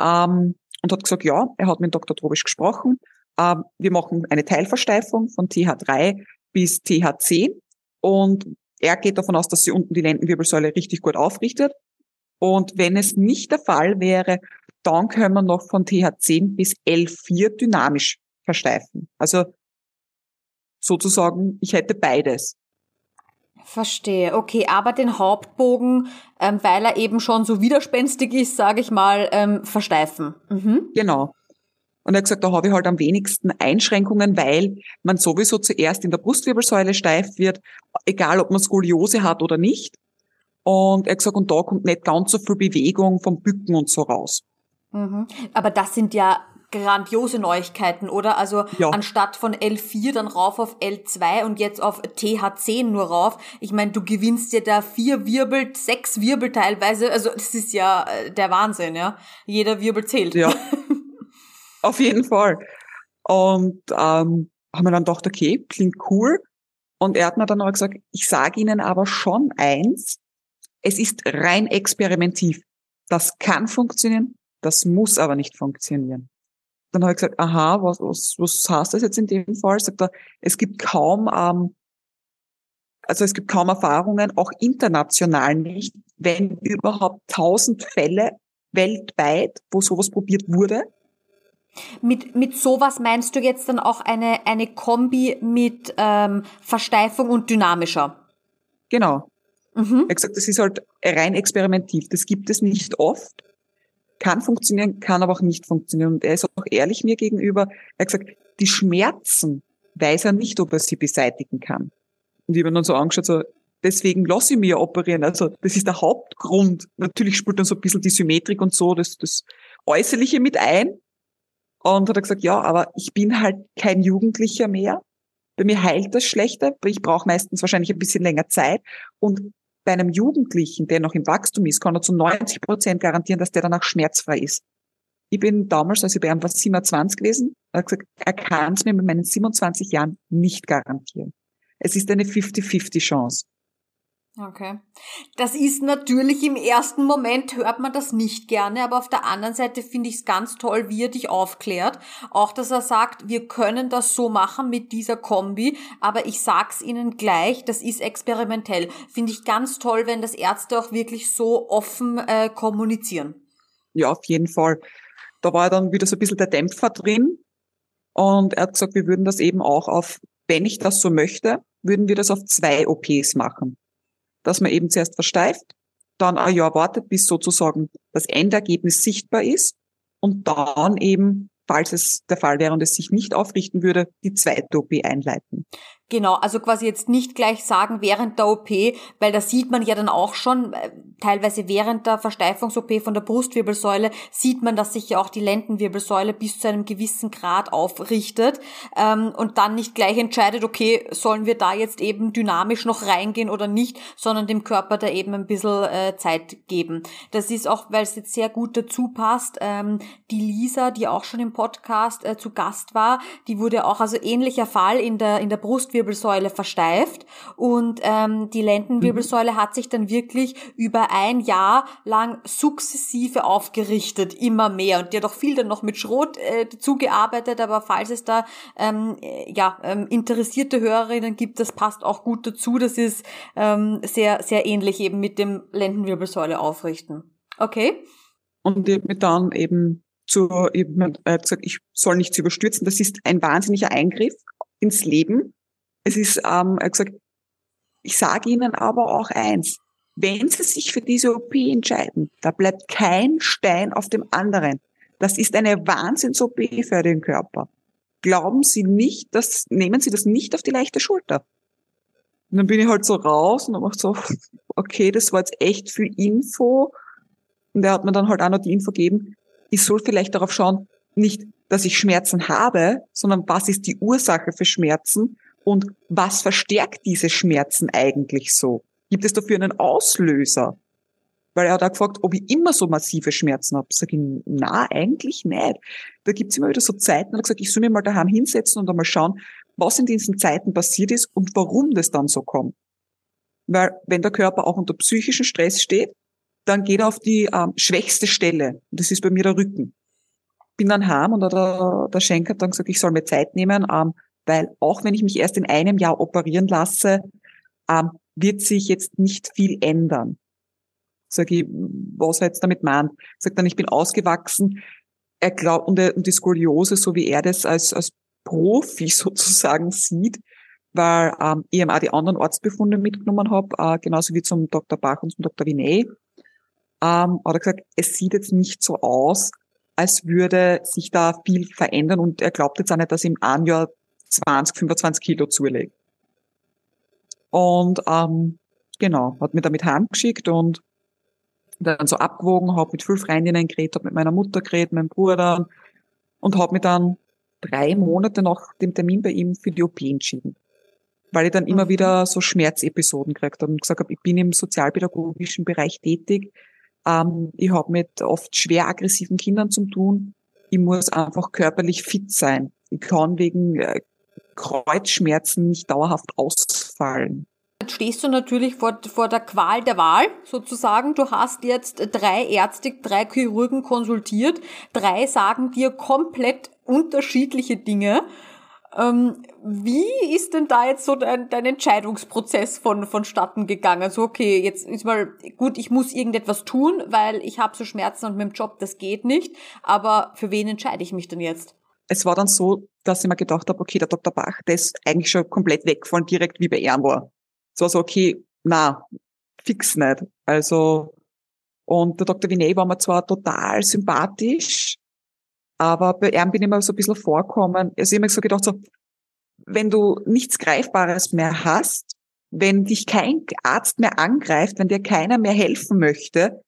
ähm, und hat gesagt, ja, er hat mit Dr. Trobisch gesprochen. Ähm, wir machen eine Teilversteifung von TH3 bis TH10 und er geht davon aus, dass sie unten die Lendenwirbelsäule richtig gut aufrichtet. Und wenn es nicht der Fall wäre, dann können wir noch von TH10 bis L4 dynamisch versteifen. Also sozusagen, ich hätte beides. Verstehe, okay, aber den Hauptbogen, ähm, weil er eben schon so widerspenstig ist, sage ich mal, ähm, versteifen. Mhm. Genau. Und er hat gesagt, da habe ich halt am wenigsten Einschränkungen, weil man sowieso zuerst in der Brustwirbelsäule steif wird, egal ob man Skoliose hat oder nicht. Und er hat gesagt, und da kommt nicht ganz so viel Bewegung vom Bücken und so raus. Mhm. Aber das sind ja grandiose Neuigkeiten, oder? Also ja. anstatt von L4 dann rauf auf L2 und jetzt auf TH10 nur rauf. Ich meine, du gewinnst dir da vier Wirbel, sechs Wirbel teilweise. Also das ist ja äh, der Wahnsinn, ja. Jeder Wirbel zählt. Ja. *laughs* auf jeden Fall. Und ähm, haben wir dann gedacht, okay, klingt cool. Und er hat mir dann auch gesagt, ich sage Ihnen aber schon eins, es ist rein experimentiv. Das kann funktionieren, das muss aber nicht funktionieren. Dann habe ich gesagt, aha, was, was, was heißt das jetzt in dem Fall? Sagt er, es gibt kaum, ähm, also es gibt kaum Erfahrungen, auch international nicht, wenn überhaupt tausend Fälle weltweit, wo sowas probiert wurde. Mit, mit sowas meinst du jetzt dann auch eine, eine Kombi mit ähm, Versteifung und dynamischer? Genau. Mhm. Er hat gesagt, das ist halt rein experimentiv. Das gibt es nicht oft. Kann funktionieren, kann aber auch nicht funktionieren. Und er ist auch ehrlich mir gegenüber. Er hat gesagt, die Schmerzen weiß er nicht, ob er sie beseitigen kann. Und ich habe dann so angeschaut, so, deswegen lasse ich mir operieren. Also das ist der Hauptgrund. Natürlich spielt dann so ein bisschen die Symmetrik und so, das, das Äußerliche mit ein. Und hat er gesagt, ja, aber ich bin halt kein Jugendlicher mehr. Bei mir heilt das schlechter, ich brauche meistens wahrscheinlich ein bisschen länger Zeit. Und bei einem Jugendlichen, der noch im Wachstum ist, kann er zu 90 Prozent garantieren, dass der danach schmerzfrei ist. Ich bin damals, als ich bei ihm war, 27 gewesen, er gesagt, er kann es mir mit meinen 27 Jahren nicht garantieren. Es ist eine 50-50 Chance. Okay. Das ist natürlich im ersten Moment hört man das nicht gerne, aber auf der anderen Seite finde ich es ganz toll, wie er dich aufklärt. Auch, dass er sagt, wir können das so machen mit dieser Kombi, aber ich sag's Ihnen gleich, das ist experimentell. Finde ich ganz toll, wenn das Ärzte auch wirklich so offen äh, kommunizieren. Ja, auf jeden Fall. Da war dann wieder so ein bisschen der Dämpfer drin und er hat gesagt, wir würden das eben auch auf, wenn ich das so möchte, würden wir das auf zwei OPs machen dass man eben zuerst versteift, dann ein Jahr wartet, bis sozusagen das Endergebnis sichtbar ist und dann eben, falls es der Fall wäre und es sich nicht aufrichten würde, die zweite OP einleiten. Genau, also quasi jetzt nicht gleich sagen während der OP, weil da sieht man ja dann auch schon, äh, teilweise während der Versteifungs-OP von der Brustwirbelsäule, sieht man, dass sich ja auch die Lendenwirbelsäule bis zu einem gewissen Grad aufrichtet ähm, und dann nicht gleich entscheidet, okay, sollen wir da jetzt eben dynamisch noch reingehen oder nicht, sondern dem Körper da eben ein bisschen äh, Zeit geben. Das ist auch, weil es jetzt sehr gut dazu passt, ähm, die Lisa, die auch schon im Podcast äh, zu Gast war, die wurde auch, also ähnlicher Fall in der, in der Brustwirbelsäule Lendenwirbelsäule versteift und ähm, die Lendenwirbelsäule mhm. hat sich dann wirklich über ein Jahr lang sukzessive aufgerichtet, immer mehr. Und die hat auch viel dann noch mit Schrot äh, zugearbeitet, aber falls es da ähm, ja, ähm, interessierte Hörerinnen gibt, das passt auch gut dazu. Das ist ähm, sehr, sehr ähnlich eben mit dem Lendenwirbelsäule aufrichten. Okay? Und mir dann eben zu, eben, äh, gesagt, ich soll nichts überstürzen. Das ist ein wahnsinniger Eingriff ins Leben. Es ist, ähm, er hat gesagt, ich sage Ihnen aber auch eins, wenn Sie sich für diese OP entscheiden, da bleibt kein Stein auf dem anderen. Das ist eine Wahnsinns-OP für den Körper. Glauben Sie nicht, dass, nehmen Sie das nicht auf die leichte Schulter. Und dann bin ich halt so raus und dann macht so, okay, das war jetzt echt viel Info. Und er hat mir dann halt auch noch die Info gegeben, ich soll vielleicht darauf schauen, nicht, dass ich Schmerzen habe, sondern was ist die Ursache für Schmerzen und was verstärkt diese Schmerzen eigentlich so? Gibt es dafür einen Auslöser? Weil er hat auch gefragt, ob ich immer so massive Schmerzen habe. Sag ich, na, eigentlich nicht. Da gibt's immer wieder so Zeiten, er hat gesagt, ich soll mir mal daheim hinsetzen und einmal schauen, was in diesen Zeiten passiert ist und warum das dann so kommt. Weil wenn der Körper auch unter psychischen Stress steht, dann geht er auf die ähm, schwächste Stelle. Und das ist bei mir der Rücken. Bin dann heim und der, der Schenker hat dann gesagt, ich soll mir Zeit nehmen, ähm, weil auch wenn ich mich erst in einem Jahr operieren lasse, ähm, wird sich jetzt nicht viel ändern. Sag ich, was er jetzt damit meint. Sagt dann, ich bin ausgewachsen. Er glaubt, und, und die Skoliose, so wie er das als, als Profi *laughs* sozusagen sieht, weil ähm, ich eben auch die anderen Ortsbefunde mitgenommen habe, äh, genauso wie zum Dr. Bach und zum Dr. Vinay, ähm, hat er gesagt, es sieht jetzt nicht so aus, als würde sich da viel verändern und er glaubt jetzt auch nicht, dass im einen Jahr 20, 25 Kilo zulegt. Und ähm, genau, hat mir damit heimgeschickt und dann so abgewogen, habe mit fünf Freundinnen geredet, habe mit meiner Mutter geredet, meinem Bruder und habe mich dann drei Monate nach dem Termin bei ihm für die OP entschieden. Weil ich dann immer mhm. wieder so Schmerzepisoden gekriegt habe und gesagt habe, ich bin im sozialpädagogischen Bereich tätig, ähm, ich habe mit oft schwer aggressiven Kindern zu tun, ich muss einfach körperlich fit sein. Ich kann wegen äh, Kreuzschmerzen nicht dauerhaft ausfallen. Jetzt stehst du natürlich vor, vor der Qual der Wahl sozusagen. Du hast jetzt drei Ärzte, drei Chirurgen konsultiert. Drei sagen dir komplett unterschiedliche Dinge. Ähm, wie ist denn da jetzt so dein, dein Entscheidungsprozess von, vonstatten gegangen? So, okay, jetzt ist mal gut, ich muss irgendetwas tun, weil ich habe so Schmerzen und mit dem Job, das geht nicht. Aber für wen entscheide ich mich denn jetzt? Es war dann so, dass ich mir gedacht habe, okay, der Dr. Bach, der ist eigentlich schon komplett weggefallen, direkt wie bei ihm war. Es war so, okay, na, fix nicht. Also, und der Dr. Vinay war mir zwar total sympathisch, aber bei ihm bin ich mir so ein bisschen vorkommen. Also ich habe mir so gedacht, so, wenn du nichts Greifbares mehr hast, wenn dich kein Arzt mehr angreift, wenn dir keiner mehr helfen möchte,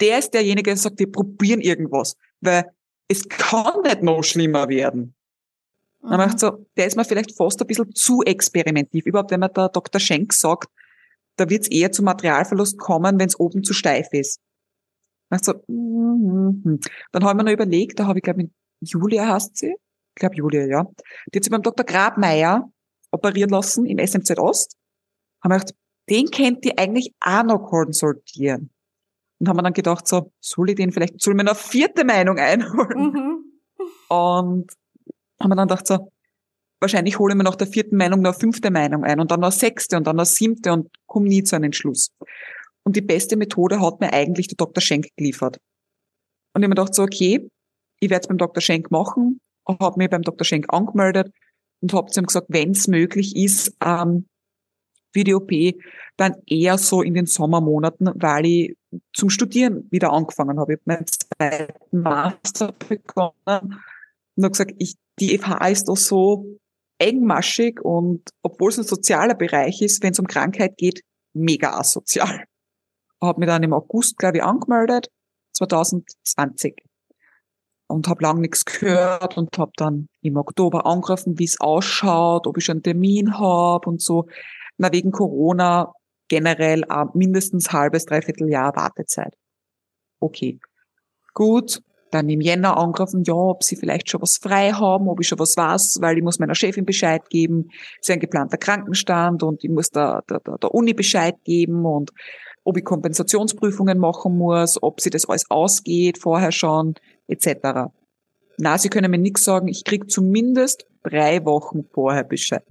der ist derjenige, der sagt, wir probieren irgendwas. Weil es kann nicht noch schlimmer werden. Mhm. Dann macht so, der ist mir vielleicht fast ein bisschen zu experimentiv. Überhaupt, wenn man der Dr. Schenk sagt, da wird es eher zu Materialverlust kommen, wenn es oben zu steif ist. Dann, so, mm -hmm. dann habe ich mir noch überlegt, da habe ich, glaube ich, Julia heißt sie, ich glaube Julia, ja. Die hat sich beim Dr. Grabmeier operieren lassen im SMZ Ost. Haben wir gedacht, den kennt die eigentlich auch noch konsultieren. Und haben wir dann gedacht, so, soll ich den vielleicht, soll ich mir eine vierte Meinung einholen? Mhm. Und haben wir dann gedacht, so, wahrscheinlich hole ich mir nach der vierten Meinung noch eine fünfte Meinung ein und dann noch eine sechste und dann noch eine siebte und komme nie zu einem Entschluss. Und die beste Methode hat mir eigentlich der Dr. Schenk geliefert. Und ich habe mir gedacht, so, okay, ich werde es beim Dr. Schenk machen, habe mich beim Dr. Schenk angemeldet und habe zu ihm gesagt, wenn es möglich ist, ähm, Video-OP, dann eher so in den Sommermonaten, weil ich zum Studieren wieder angefangen habe. Ich habe meinen zweiten Master begonnen und habe gesagt, ich, die FH ist doch so engmaschig und obwohl es ein sozialer Bereich ist, wenn es um Krankheit geht, mega asozial. Habe mich dann im August, glaube ich, angemeldet, 2020 und habe lang nichts gehört und habe dann im Oktober angegriffen, wie es ausschaut, ob ich schon einen Termin habe und so. Na, wegen Corona generell äh, mindestens halbes, dreiviertel Jahr Wartezeit. Okay. Gut. Dann im Jänner angegriffen, ja, ob sie vielleicht schon was frei haben, ob ich schon was weiß, weil ich muss meiner Chefin Bescheid geben. Es ist ein geplanter Krankenstand und ich muss der, der, der Uni Bescheid geben und ob ich Kompensationsprüfungen machen muss, ob sie das alles ausgeht vorher schon, etc. Na, sie können mir nichts sagen, ich krieg zumindest drei Wochen vorher Bescheid.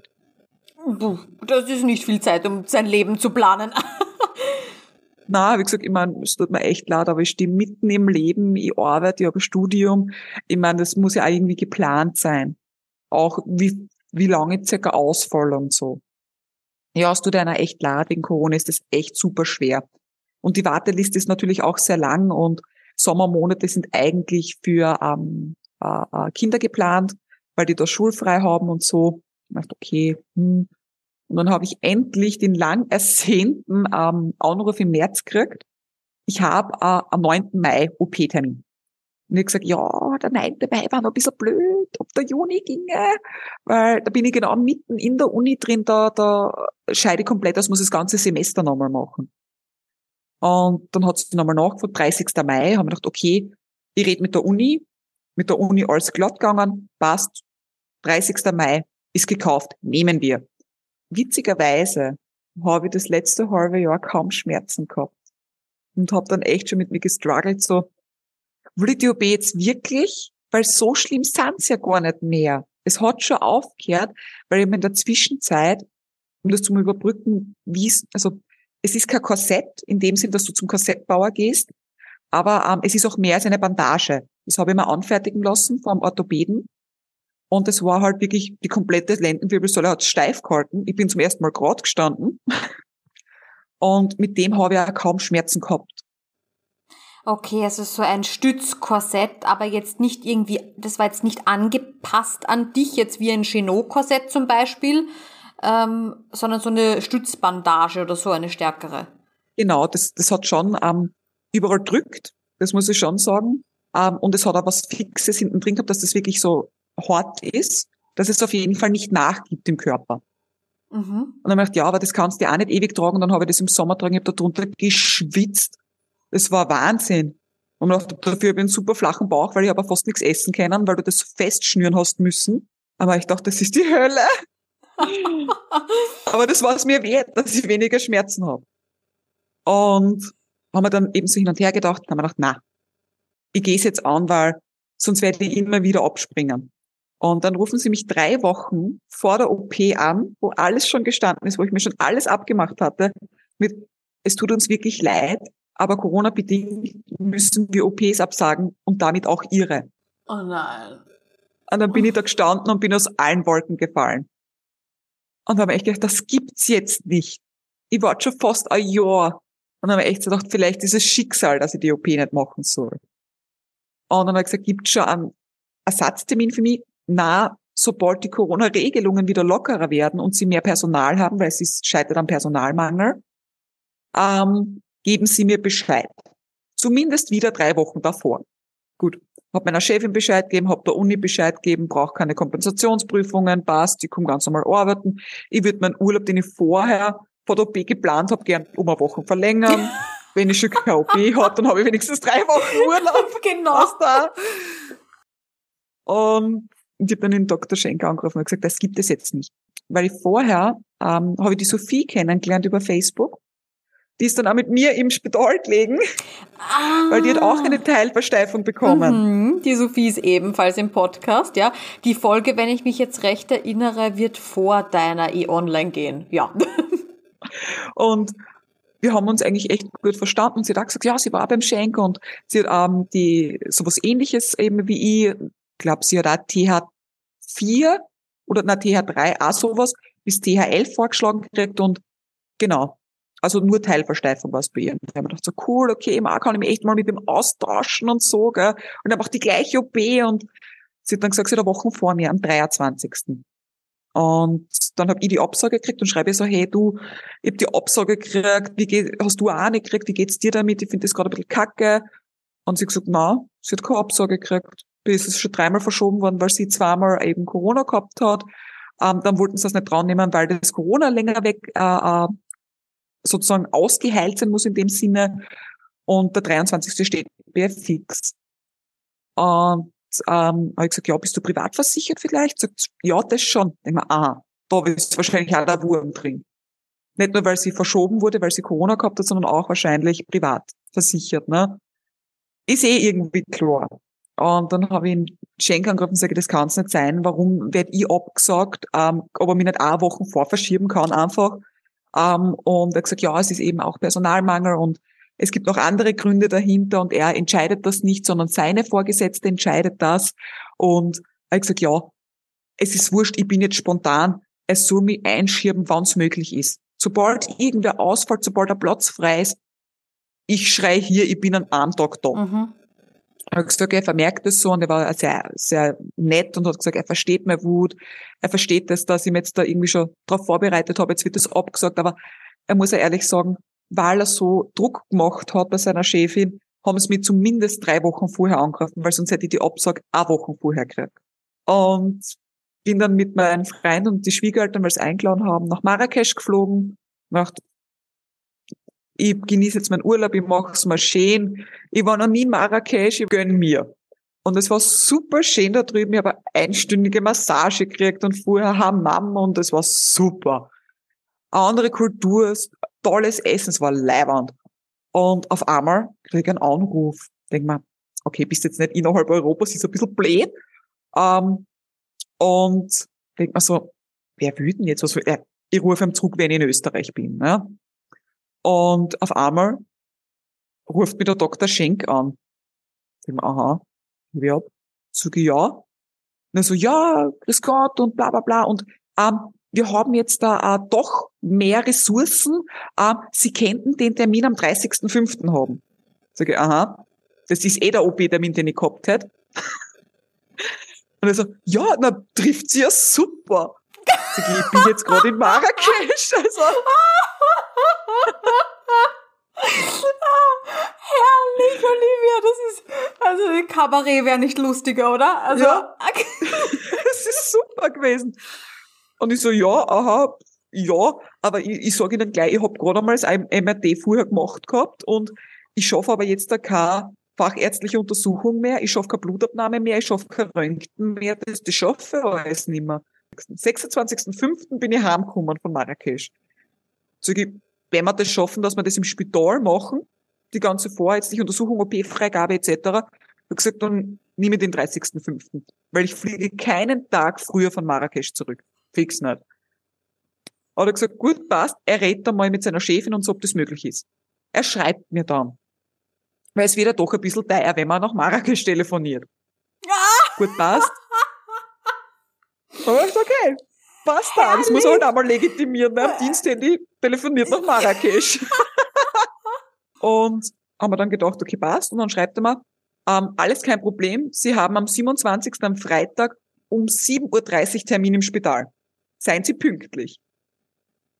Das ist nicht viel Zeit, um sein Leben zu planen. *laughs* Na, wie gesagt, ich meine, es tut mir echt leid, aber ich stehe mitten im Leben, ich arbeite, ich habe ein Studium. Ich meine, das muss ja auch irgendwie geplant sein. Auch wie, wie lange circa ausfallen und so. Ja, es tut einer echt leid, wegen Corona ist das echt super schwer. Und die Warteliste ist natürlich auch sehr lang und Sommermonate sind eigentlich für ähm, äh, äh Kinder geplant, weil die da schulfrei haben und so. Ich dachte, okay, hm. Und dann habe ich endlich den lang ersehnten ähm, Anruf im März gekriegt. Ich habe äh, am 9. Mai OP-Termin. Und ich gesagt, ja, der 9. Mai war noch ein bisschen blöd, ob der Juni ginge, weil da bin ich genau mitten in der Uni drin, da, da scheide ich komplett aus, muss das ganze Semester nochmal machen. Und dann hat sie nochmal nachgefragt, 30. Mai, haben wir gedacht, okay, ich rede mit der Uni, mit der Uni alles glatt gegangen, passt, 30. Mai ist gekauft, nehmen wir. Witzigerweise habe ich das letzte halbe Jahr kaum Schmerzen gehabt und habe dann echt schon mit mir gestruggelt, so, will ich die OP jetzt wirklich? Weil so schlimm sind's ja gar nicht mehr. Es hat schon aufgehört, weil ich mir in der Zwischenzeit, um das zu überbrücken, wie es, also es ist kein Korsett in dem Sinn, dass du zum Korsettbauer gehst, aber ähm, es ist auch mehr als eine Bandage. Das habe ich mir anfertigen lassen vom Orthopäden. Und es war halt wirklich, die komplette Lendenwirbelsäule hat steif gehalten. Ich bin zum ersten Mal gerade gestanden. Und mit dem habe ich auch kaum Schmerzen gehabt. Okay, also so ein Stützkorsett, aber jetzt nicht irgendwie, das war jetzt nicht angepasst an dich, jetzt wie ein Chenot-Korsett zum Beispiel, ähm, sondern so eine Stützbandage oder so eine stärkere. Genau, das, das hat schon ähm, überall drückt, das muss ich schon sagen. Ähm, und es hat auch was Fixes hinten drin gehabt, dass das wirklich so hart ist, dass es auf jeden Fall nicht nachgibt im Körper. Mhm. Und dann habe ich gedacht, ja, aber das kannst du ja auch nicht ewig tragen. Und dann habe ich das im Sommer tragen, ich habe da drunter geschwitzt. Das war Wahnsinn. Und auch dafür habe ich einen super flachen Bauch, weil ich aber fast nichts essen können, weil du das festschnüren hast müssen. Aber ich dachte, das ist die Hölle. *laughs* aber das war es mir wert, dass ich weniger Schmerzen habe. Und haben wir dann eben so hin und her gedacht, haben wir gedacht, na, ich gehe es jetzt an, weil sonst werde ich immer wieder abspringen. Und dann rufen sie mich drei Wochen vor der OP an, wo alles schon gestanden ist, wo ich mir schon alles abgemacht hatte, mit, es tut uns wirklich leid, aber Corona-bedingt müssen wir OPs absagen und damit auch ihre. Oh nein. Und dann bin ich da gestanden und bin aus allen Wolken gefallen. Und habe echt gedacht, das gibt's jetzt nicht. Ich war schon fast ein Jahr. Und habe echt gedacht, vielleicht ist es Schicksal, dass ich die OP nicht machen soll. Und dann habe ich gesagt, gibt's schon einen Ersatztermin für mich? Na, sobald die Corona-Regelungen wieder lockerer werden und sie mehr Personal haben, weil es scheitert am Personalmangel, ähm, geben Sie mir Bescheid. Zumindest wieder drei Wochen davor. Gut. Hab meiner Chefin Bescheid gegeben, hab der Uni Bescheid gegeben, brauche keine Kompensationsprüfungen, passt, ich komme ganz normal arbeiten. Ich würde meinen Urlaub, den ich vorher vor der OP geplant habe, gern um eine Woche verlängern. *laughs* Wenn ich schon keine OP habe, dann habe ich wenigstens drei Wochen Urlaub. *laughs* genau. Da. Und ich habe dann den Dr. Schenker angerufen und gesagt, das gibt es jetzt nicht. weil ich vorher ähm, habe ich die Sophie kennengelernt über Facebook. Die ist dann auch mit mir im Spital gelegen, ah. weil die hat auch eine Teilversteifung bekommen. Mhm, die Sophie ist ebenfalls im Podcast, ja. Die Folge, wenn ich mich jetzt recht erinnere, wird vor deiner E-Online gehen, ja. *laughs* Und wir haben uns eigentlich echt gut verstanden. Und sie hat auch gesagt, ja, sie war beim Schenker und sie hat ähm, die sowas ähnliches eben wie ich glaube, sie hat auch TH4 oder na TH3 auch sowas bis TH11 vorgeschlagen gekriegt und genau, also nur Teilversteifung war es bei ihr. Und dann haben wir gedacht, so cool, okay, man kann ich mich echt mal mit dem austauschen und so, gell. Und dann macht die gleiche OP und sie hat dann gesagt, sie hat eine Woche vor mir, am 23. Und dann habe ich die Absage gekriegt und schreibe so, hey du, ich habe die Absage gekriegt, wie geht, hast du auch eine gekriegt, wie geht's dir damit? Ich finde das gerade ein bisschen kacke. Und sie hat gesagt, na, sie hat keine Absage gekriegt. Bis es schon dreimal verschoben worden, weil sie zweimal eben Corona gehabt hat. Ähm, dann wollten sie das nicht dran nehmen, weil das Corona länger weg äh, äh sozusagen ausgeheilt sein muss in dem Sinne. Und der 23. steht wäre fix. Und ähm, habe ich gesagt, ja, bist du privat versichert vielleicht? Sagt, ja, das schon. Denk mal, aha, da ist wahrscheinlich auch der Wurm drin. Nicht nur, weil sie verschoben wurde, weil sie Corona gehabt hat, sondern auch wahrscheinlich privat versichert. Ne? Ist eh irgendwie klar. Und dann habe ich ihn Schenk angerufen und sage, das kann es nicht sein. Warum werde ich abgesagt, ähm, ob er mich nicht auch Wochen vorverschieben kann einfach. Ähm, und er hat gesagt, ja, es ist eben auch Personalmangel und es gibt noch andere Gründe dahinter und er entscheidet das nicht, sondern seine Vorgesetzte entscheidet das. Und er hat gesagt, ja, es ist wurscht, ich bin jetzt spontan, es soll mich einschieben, wann es möglich ist. Sobald irgendwer ausfällt, sobald der Platz frei ist, ich schrei hier, ich bin an einem Tag da. Mhm. Er hat gesagt, er vermerkt das so und er war sehr, sehr nett und hat gesagt, er versteht meine Wut, er versteht das, dass ich mich jetzt da irgendwie schon darauf vorbereitet habe, jetzt wird das abgesagt, aber er muss ja ehrlich sagen, weil er so Druck gemacht hat bei seiner Chefin, haben sie mich zumindest drei Wochen vorher angegriffen, weil sonst hätte ich die Absage auch Wochen vorher gekriegt. Und bin dann mit meinen Freunden und die Schwiegereltern, weil sie eingeladen haben, nach Marrakesch geflogen, nach ich genieße jetzt meinen Urlaub, ich mache es mal schön. Ich war noch nie in Marrakesch, ich gönn mir. Und es war super schön da drüben. Ich habe eine einstündige Massage gekriegt und vorher Hammam und es war super. Eine andere Kultur, tolles Essen, es war leibernd. Und auf einmal kriege ich einen Anruf. Denk mal, okay, bist jetzt nicht innerhalb Europas, ist ein bisschen blöd. Ähm, und denk mir so, wer will denn jetzt was? Ich rufe ihm zurück, wenn ich in Österreich bin. Ne? Und auf einmal ruft mir der Dr. Schenk an. Ich sag, aha, wer? Sag ich, ja. Und er so, ja, grüß Gott und bla bla bla. Und ähm, wir haben jetzt da äh, doch mehr Ressourcen. Ähm, Sie könnten den Termin am 30.05. haben. Sag ich, aha, das ist eh der OP-Termin, den ich gehabt hätte. *laughs* Und er so, ja, na, trifft sie ja super. Sag ich, ich bin jetzt gerade in Marrakesch. Also, *laughs* Herrlich, Olivia, das ist, also Kabarett wäre nicht lustiger, oder? Also, ja. *laughs* das ist super gewesen. Und ich so, ja, aha, ja, aber ich, ich sage Ihnen gleich, ich habe gerade einmal das MRT vorher gemacht gehabt und ich schaffe aber jetzt da keine fachärztliche Untersuchung mehr, ich schaffe keine Blutabnahme mehr, ich schaffe kein Röntgen mehr, das, das schaffe ich alles nicht mehr. 26.05. bin ich heimgekommen von Marrakesch. Sag ich, wenn wir das schaffen, dass wir das im Spital machen, die ganze vorherzliche Untersuchung, OP-Freigabe etc., habe gesagt, dann nehme ich den 30.05., weil ich fliege keinen Tag früher von Marrakesch zurück. Fix nicht. Aber er hat gesagt, gut, passt, er redet dann mal mit seiner Chefin und so, ob das möglich ist. Er schreibt mir dann. Weil es wird ja doch ein bisschen teuer, wenn man nach Marrakesch telefoniert. Gut, passt. *laughs* Aber ich okay, passt da. Das muss man halt auch mal legitimieren. Am Diensthandy telefoniert nach Marrakesch. *laughs* und haben wir dann gedacht, okay, passt. Und dann schreibt er mir, ähm, alles kein Problem. Sie haben am 27. am Freitag um 7.30 Uhr Termin im Spital. Seien Sie pünktlich.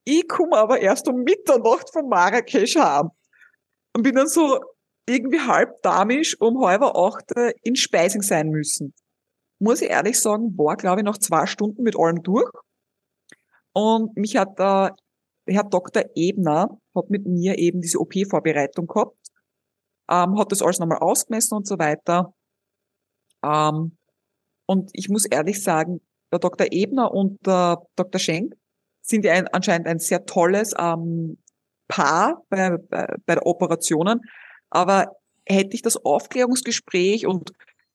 Ich komme aber erst um Mitternacht von Marrakesch heim. Und bin dann so irgendwie halb damisch um halb acht in Speising sein müssen. Muss ich ehrlich sagen, war, glaube ich, noch zwei Stunden mit allem durch. Und mich hat der Herr Dr. Ebner hat mit mir eben diese OP-Vorbereitung gehabt, ähm, hat das alles nochmal ausgemessen und so weiter. Ähm, und ich muss ehrlich sagen, der Dr. Ebner und der Dr. Schenk sind ja ein, anscheinend ein sehr tolles ähm, Paar bei, bei, bei Operationen. Aber hätte ich das Aufklärungsgespräch und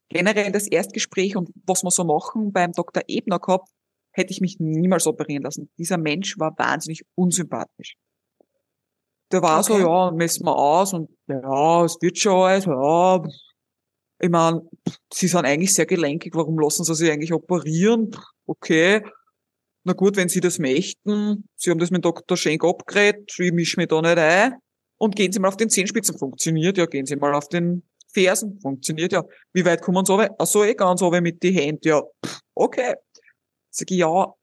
generell das Erstgespräch und was wir so machen beim Dr. Ebner gehabt, hätte ich mich niemals operieren lassen. Dieser Mensch war wahnsinnig unsympathisch. Der war okay. so, ja, messen wir aus und ja, es wird schon alles, ja. Ich meine, sie sind eigentlich sehr gelenkig, warum lassen sie sich eigentlich operieren? Okay. Na gut, wenn sie das möchten, sie haben das mit Dr. Schenk abgeredet, ich mische mich da nicht ein. Und gehen Sie mal auf den Zehenspitzen, funktioniert ja. Gehen Sie mal auf den Fersen, funktioniert ja. Wie weit kommen Sie runter? Ach so, eh ganz runter mit die Händen, ja. Okay. Sag ich, ja,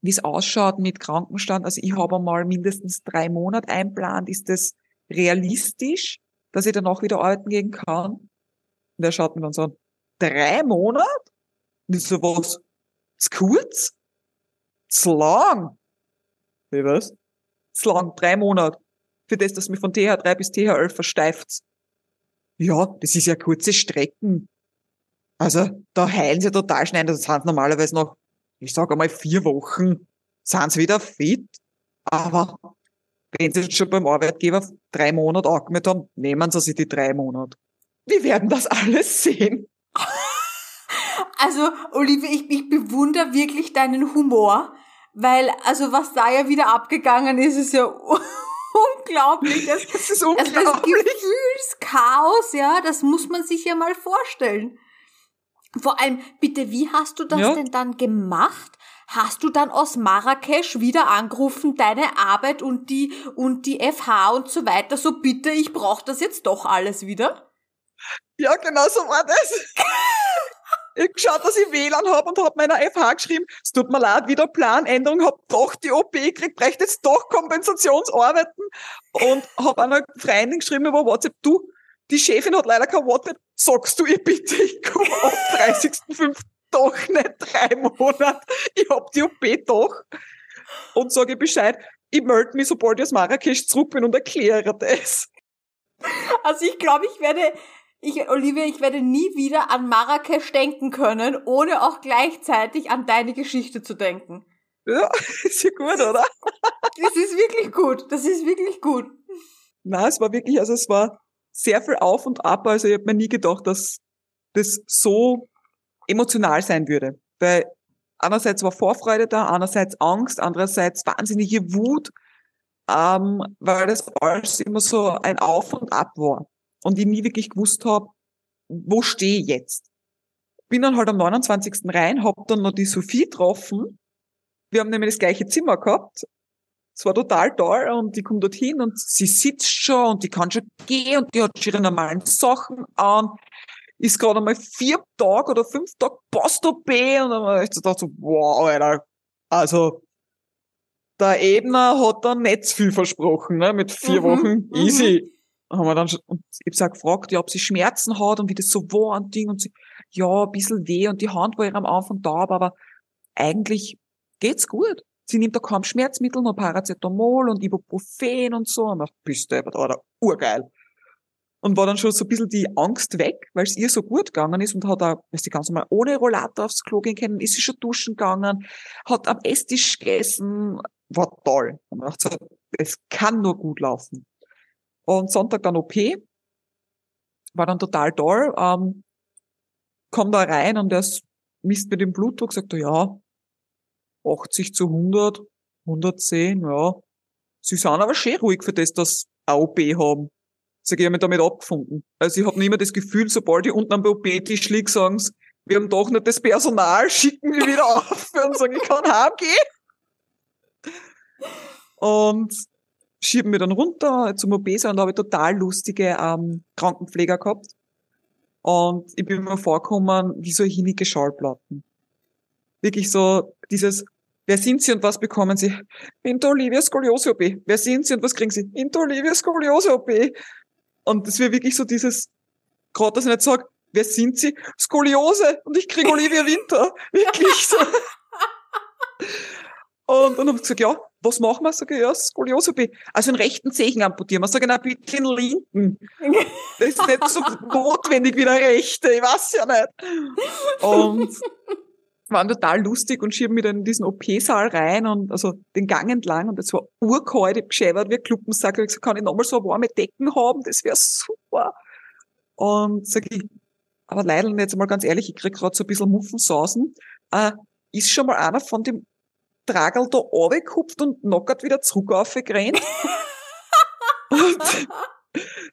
wie es ausschaut mit Krankenstand. Also ich habe einmal mindestens drei Monate einplant. Ist das realistisch, dass ich danach wieder arbeiten gehen kann? Und er schaut mir dann so an, drei Monate? Und ich so, was? Zu kurz? Zu lang? Wie was? Zu lang, drei Monate. Für das, dass mich von TH3 bis TH11 versteift. Ja, das ist ja kurze Strecken. Also, da heilen sie total schnell. Das sind normalerweise noch ich sage einmal vier Wochen, sind sie wieder fit. Aber wenn sie schon beim Arbeitgeber drei Monate angemeldet haben, nehmen sie sich die drei Monate. Wir werden das alles sehen. *laughs* Also, Olivia, ich, ich bewundere wirklich deinen Humor, weil, also was da ja wieder abgegangen ist, ist ja *laughs* unglaublich. Das, das ist unglaublich. Also das Gefühlschaos, ja, das muss man sich ja mal vorstellen. Vor allem, bitte, wie hast du das ja. denn dann gemacht? Hast du dann aus Marrakesch wieder angerufen, deine Arbeit und die, und die FH und so weiter, so bitte, ich brauche das jetzt doch alles wieder? Ja, genau so war das. *laughs* ich geschaut, dass ich WLAN habe und habe meiner FH geschrieben, es tut mir leid, wieder Planänderung, habe doch die OP gekriegt, bräuchte jetzt doch Kompensationsarbeiten und habe einer Freundin geschrieben über WhatsApp, du, die Chefin hat leider kein WhatsApp, sagst du ihr bitte, ich komme am *laughs* 30.05. doch nicht drei Monate. Ich hab die OP doch. Und sage Bescheid, ich melde mich, sobald ich aus Marrakesch zurück bin und erkläre das. Also ich glaube, ich werde, ich, Olivia, ich werde nie wieder an Marrakesch denken können, ohne auch gleichzeitig an deine Geschichte zu denken. Ja, *laughs* ist ja gut, oder? Das ist wirklich gut. Das ist wirklich gut. Na, es war wirklich, also es war sehr viel auf und ab. Also ich habe mir nie gedacht, dass das so emotional sein würde. Weil einerseits war Vorfreude da, andererseits Angst, andererseits wahnsinnige Wut, ähm, weil das alles immer so ein Auf und Ab war. Und ich nie wirklich gewusst habe, wo stehe ich jetzt. Bin dann halt am 29. rein, hab dann noch die Sophie getroffen. Wir haben nämlich das gleiche Zimmer gehabt es war total toll und die kommt dorthin und sie sitzt schon und die kann schon gehen und die hat schon ihre normalen Sachen an. Ist gerade einmal vier Tage oder fünf Tage Post-OP und dann habe ich gedacht so, wow, Alter. Also, der Ebner hat dann nicht viel versprochen, ne, mit vier mhm, Wochen mhm. easy. Haben wir dann schon, und ich habe gefragt, ja, ob sie Schmerzen hat und wie das so war und Ding und sie, ja, ein bisschen weh und die Hand war ihr am Anfang da, aber eigentlich geht's gut sie nimmt da kaum Schmerzmittel, nur Paracetamol und Ibuprofen und so. Und ich bist du da, war urgeil. Und war dann schon so ein bisschen die Angst weg, weil es ihr so gut gegangen ist und hat auch, weil sie ganz normal ohne Rollator aufs Klo gehen können, ist sie schon duschen gegangen, hat am Esstisch gegessen, war toll. Und ich dachte, es kann nur gut laufen. Und Sonntag dann OP, war dann total toll, ähm, kommt da rein und er misst mit dem Blutdruck, sagt ja, 80 zu 100, 110, ja. Sie sind aber schön ruhig für das, dass AOP haben. Sie haben mich damit abgefunden. Also ich habe nicht mehr das Gefühl, sobald ich unten am OP-Tisch liege, sagen sie, wir haben doch nicht das Personal, schicken mich wieder auf *laughs* und sagen, ich kann heimgehen. Und schieben mich dann runter zum OP und da habe ich total lustige ähm, Krankenpfleger gehabt. Und ich bin mir vorgekommen, wie so hinige Schallplatten. Wirklich so dieses, Wer sind Sie und was bekommen Sie? Interolivia Skoliose OP. Wer sind Sie und was kriegen Sie? Interolivia Skoliose OP. Und das wäre wirklich so dieses, gerade dass ich nicht sage, wer sind Sie? Skoliose und ich kriege Olivia Winter. *laughs* Wirklich so. Und dann habe ich gesagt, ja, was machen wir? Sag ich, ja, Skoliose OP. Also den rechten Zehen amputieren. Man sagt, na bitte den linken. *laughs* Das ist nicht so notwendig wie der rechte. Ich weiß ja nicht. Und waren total lustig und schieben mich dann in diesen OP-Saal rein und also den Gang entlang und es war urkalt, ich geschäbert wie ein Kluppensack. Ich gesagt, kann ich nochmal so warme Decken haben? Das wäre super. Und sag ich, aber leider jetzt mal ganz ehrlich, ich krieg gerade so ein bisschen Muffensausen. Äh, ist schon mal einer von dem Tragel da runtergekupft und knockert wieder zurück aufgerannt? *laughs* und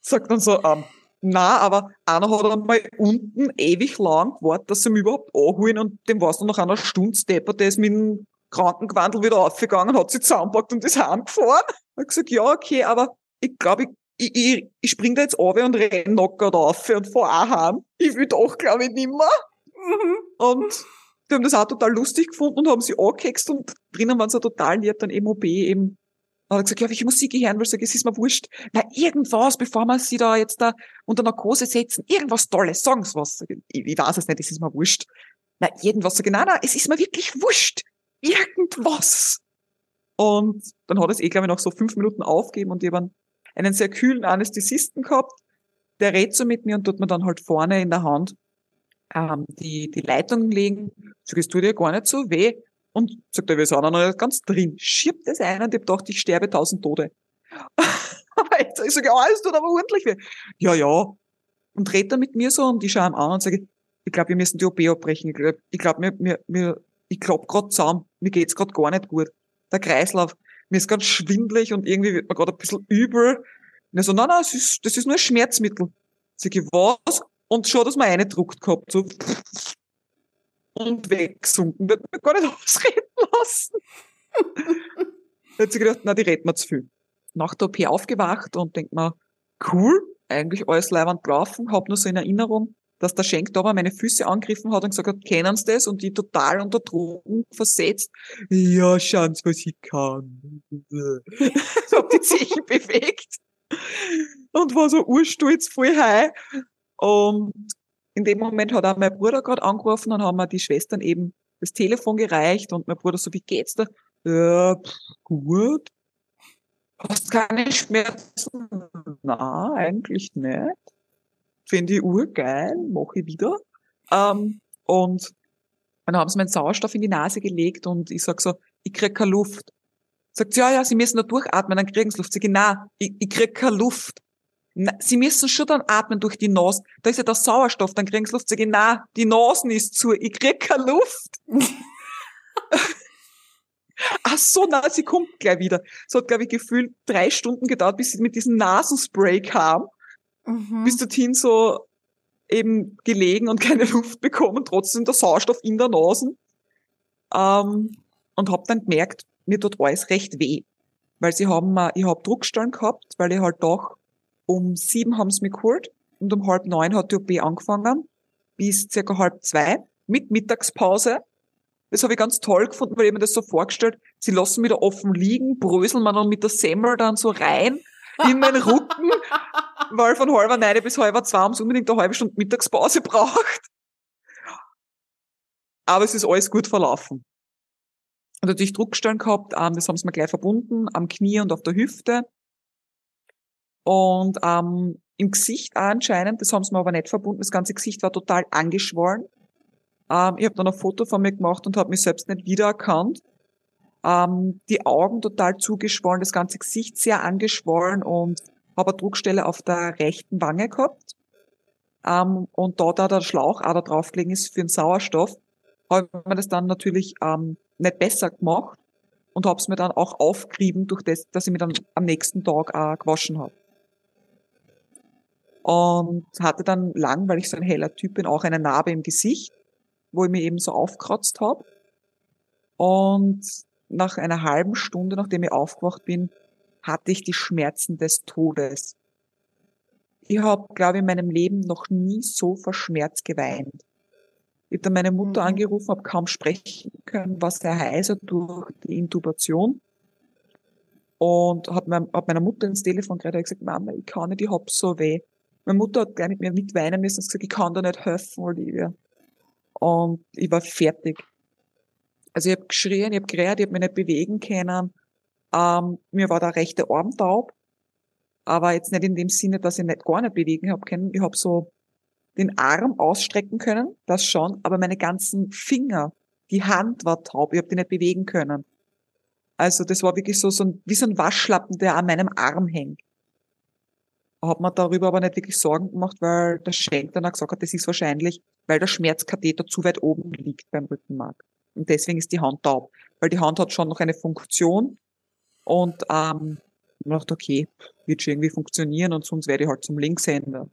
sagt dann so, ähm, na, aber einer hat einmal unten ewig lang gewartet, dass sie mich überhaupt anholen und dem war es dann nach einer Stunde Stepper, der ist mit dem Krankengewandel wieder aufgegangen, hat sich zusammenpackt und ist heimgefahren. Ich hab gesagt, ja, okay, aber ich glaube, ich, ich, ich, ich spring da jetzt auf und renn knockert auf und fahr auch heim. Ich will doch, glaube ich, nimmer. Mhm. Und die haben das auch total lustig gefunden und haben sie angehext und drinnen waren sie total lieb, dann MOB eben hat er gesagt, ja, welche Musik ich hören will, sag, es ist mir wurscht. Na, irgendwas, bevor wir sie da jetzt da unter Narkose setzen, irgendwas Tolles, sagen Sie was. Ich, ich weiß es nicht, es ist mir wurscht. Na, irgendwas, sag ich, nein, nein, es ist mir wirklich wurscht. Irgendwas. Und dann hat es eh, glaube ich, noch so fünf Minuten aufgeben und ich habe einen sehr kühlen Anästhesisten gehabt, der redet so mit mir und tut mir dann halt vorne in der Hand ähm, die, die Leitung legen. Sag, es tut dir gar nicht so weh. Und sagt er, wir sind auch noch ganz drin. Schiebt es ein und ich hab gedacht, ich sterbe tausend Tode. *laughs* ich sage, ja, es tut aber ordentlich weh. Ja, ja. Und redet er mit mir so und ich schaue ihm an und sage, ich glaube, wir müssen die OP abbrechen. Ich glaube, ich glaub, mir, mir, mir, ich glaub grad zusammen. Mir geht's grad gar nicht gut. Der Kreislauf. Mir ist ganz schwindlig und irgendwie wird mir gerade ein bisschen übel. Und er so, nein, nein, das ist, das ist nur ein Schmerzmittel. Sag ich, was? Und schon, dass man eine druckt gehabt. So und weggesunken. Wird mir gar nicht ausreden lassen. da hat sie gedacht, na, die reden mir zu viel. Nach der OP aufgewacht und denkt mir, cool, eigentlich alles leibend gelaufen, hab nur so in Erinnerung, dass der Schenk da meine Füße angegriffen hat und gesagt hat, kennen Sie das? Und die total unter Drogen versetzt. Ja, schauen Sie, was ich kann. ich *laughs* hab die Zeche *laughs* bewegt und war so urstolz, voll high. Und in dem Moment hat auch mein Bruder gerade angerufen und haben mir die Schwestern eben das Telefon gereicht und mein Bruder so, wie geht's da? Ja, pff, gut. Hast keine Schmerzen? Na, eigentlich nicht. Finde ich urgeil, mache ich wieder. Ähm, und dann haben sie meinen Sauerstoff in die Nase gelegt und ich sag so, ich krieg keine Luft. Sagt sie, ja, ja, sie müssen nur durchatmen, dann kriegen sie Luft. Sag ich, na, ich, ich krieg keine Luft. Sie müssen schon dann atmen durch die Nase. Da ist ja der Sauerstoff, dann kriegen sie Luft. Sag ich, nein, die Nasen ist zu, ich krieg keine Luft. *laughs* Ach so, na, sie kommt gleich wieder. Es hat, glaube ich, gefühlt drei Stunden gedauert, bis sie mit diesem Nasenspray kam. Mhm. Bis dorthin so eben gelegen und *laughs* keine Luft bekommen, trotzdem der Sauerstoff in der Nase. Ähm, und hab dann gemerkt, mir tut alles recht weh. Weil sie haben, ich hab Druckstellen gehabt, weil ich halt doch um sieben haben sie mich geholt und um halb neun hat die OP angefangen, bis circa halb zwei, mit Mittagspause. Das habe ich ganz toll gefunden, weil ich mir das so vorgestellt, sie lassen mich da offen liegen, bröseln mir dann mit der Semmel dann so rein in meinen Rücken, *laughs* weil von halber neun bis halber zwei haben sie unbedingt eine halbe Stunde Mittagspause braucht. Aber es ist alles gut verlaufen. Und natürlich Druckstellen gehabt, ähm, das haben sie mir gleich verbunden, am Knie und auf der Hüfte. Und ähm, im Gesicht anscheinend, das haben sie mir aber nicht verbunden, das ganze Gesicht war total angeschwollen. Ähm, ich habe dann ein Foto von mir gemacht und habe mich selbst nicht wiedererkannt. Ähm, die Augen total zugeschwollen, das ganze Gesicht sehr angeschwollen und habe eine Druckstelle auf der rechten Wange gehabt. Ähm, und da da der Schlauchader draufgelegen ist für den Sauerstoff, habe ich mir das dann natürlich ähm, nicht besser gemacht und habe es mir dann auch aufgerieben durch das, dass ich mir dann am nächsten Tag auch gewaschen habe und hatte dann lang, weil ich so ein heller Typ bin, auch eine Narbe im Gesicht, wo ich mir eben so aufkratzt habe. Und nach einer halben Stunde, nachdem ich aufgewacht bin, hatte ich die Schmerzen des Todes. Ich habe, glaube ich, in meinem Leben noch nie so verschmerzt geweint. Ich habe dann meine Mutter mhm. angerufen, habe kaum sprechen können, war sehr heiser durch die Intubation. Und habe mein, hab meiner Mutter ins Telefon geredet und gesagt, Mama, ich kann nicht, ich hab so weh. Meine Mutter hat gar nicht mehr mitweinen müssen und gesagt, ich kann da nicht helfen, Olivia. Und ich war fertig. Also ich habe geschrien, ich habe gerät, ich habe mich nicht bewegen können. Ähm, mir war der rechte Arm taub. Aber jetzt nicht in dem Sinne, dass ich nicht gar nicht bewegen habe können. Ich habe so den Arm ausstrecken können, das schon, aber meine ganzen Finger Die Hand war taub, ich habe die nicht bewegen können. Also das war wirklich so, so ein, wie so ein Waschlappen, der an meinem Arm hängt. Hat man darüber aber nicht wirklich Sorgen gemacht, weil der Schenk dann auch gesagt hat, das ist wahrscheinlich, weil der Schmerzkatheter zu weit oben liegt beim Rückenmark. Und deswegen ist die Hand taub. Weil die Hand hat schon noch eine Funktion und ähm, ich dachte, okay, wird schon irgendwie funktionieren und sonst werde ich halt zum Linkshänder.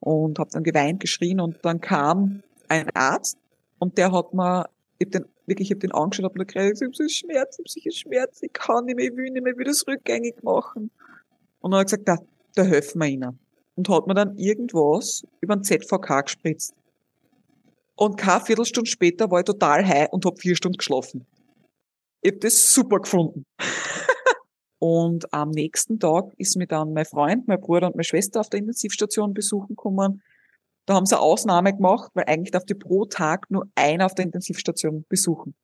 Und habe dann geweint, geschrien und dann kam ein Arzt und der hat mir, ich hab den, wirklich, ich hab den angeschaut, hab mir gesagt, ich habe so Schmerz, ich habe so Schmerz, ich kann nicht mehr, ich will nicht mehr wieder das rückgängig machen. Und dann hat er gesagt, da, da helfen wir ihnen. Und hat mir dann irgendwas über den ZVK gespritzt. Und keine Viertelstunde später war ich total high und hab vier Stunden geschlafen. Ich hab das super gefunden. *laughs* und am nächsten Tag ist mir dann mein Freund, mein Bruder und meine Schwester auf der Intensivstation besuchen gekommen. Da haben sie eine Ausnahme gemacht, weil eigentlich darf die pro Tag nur einer auf der Intensivstation besuchen.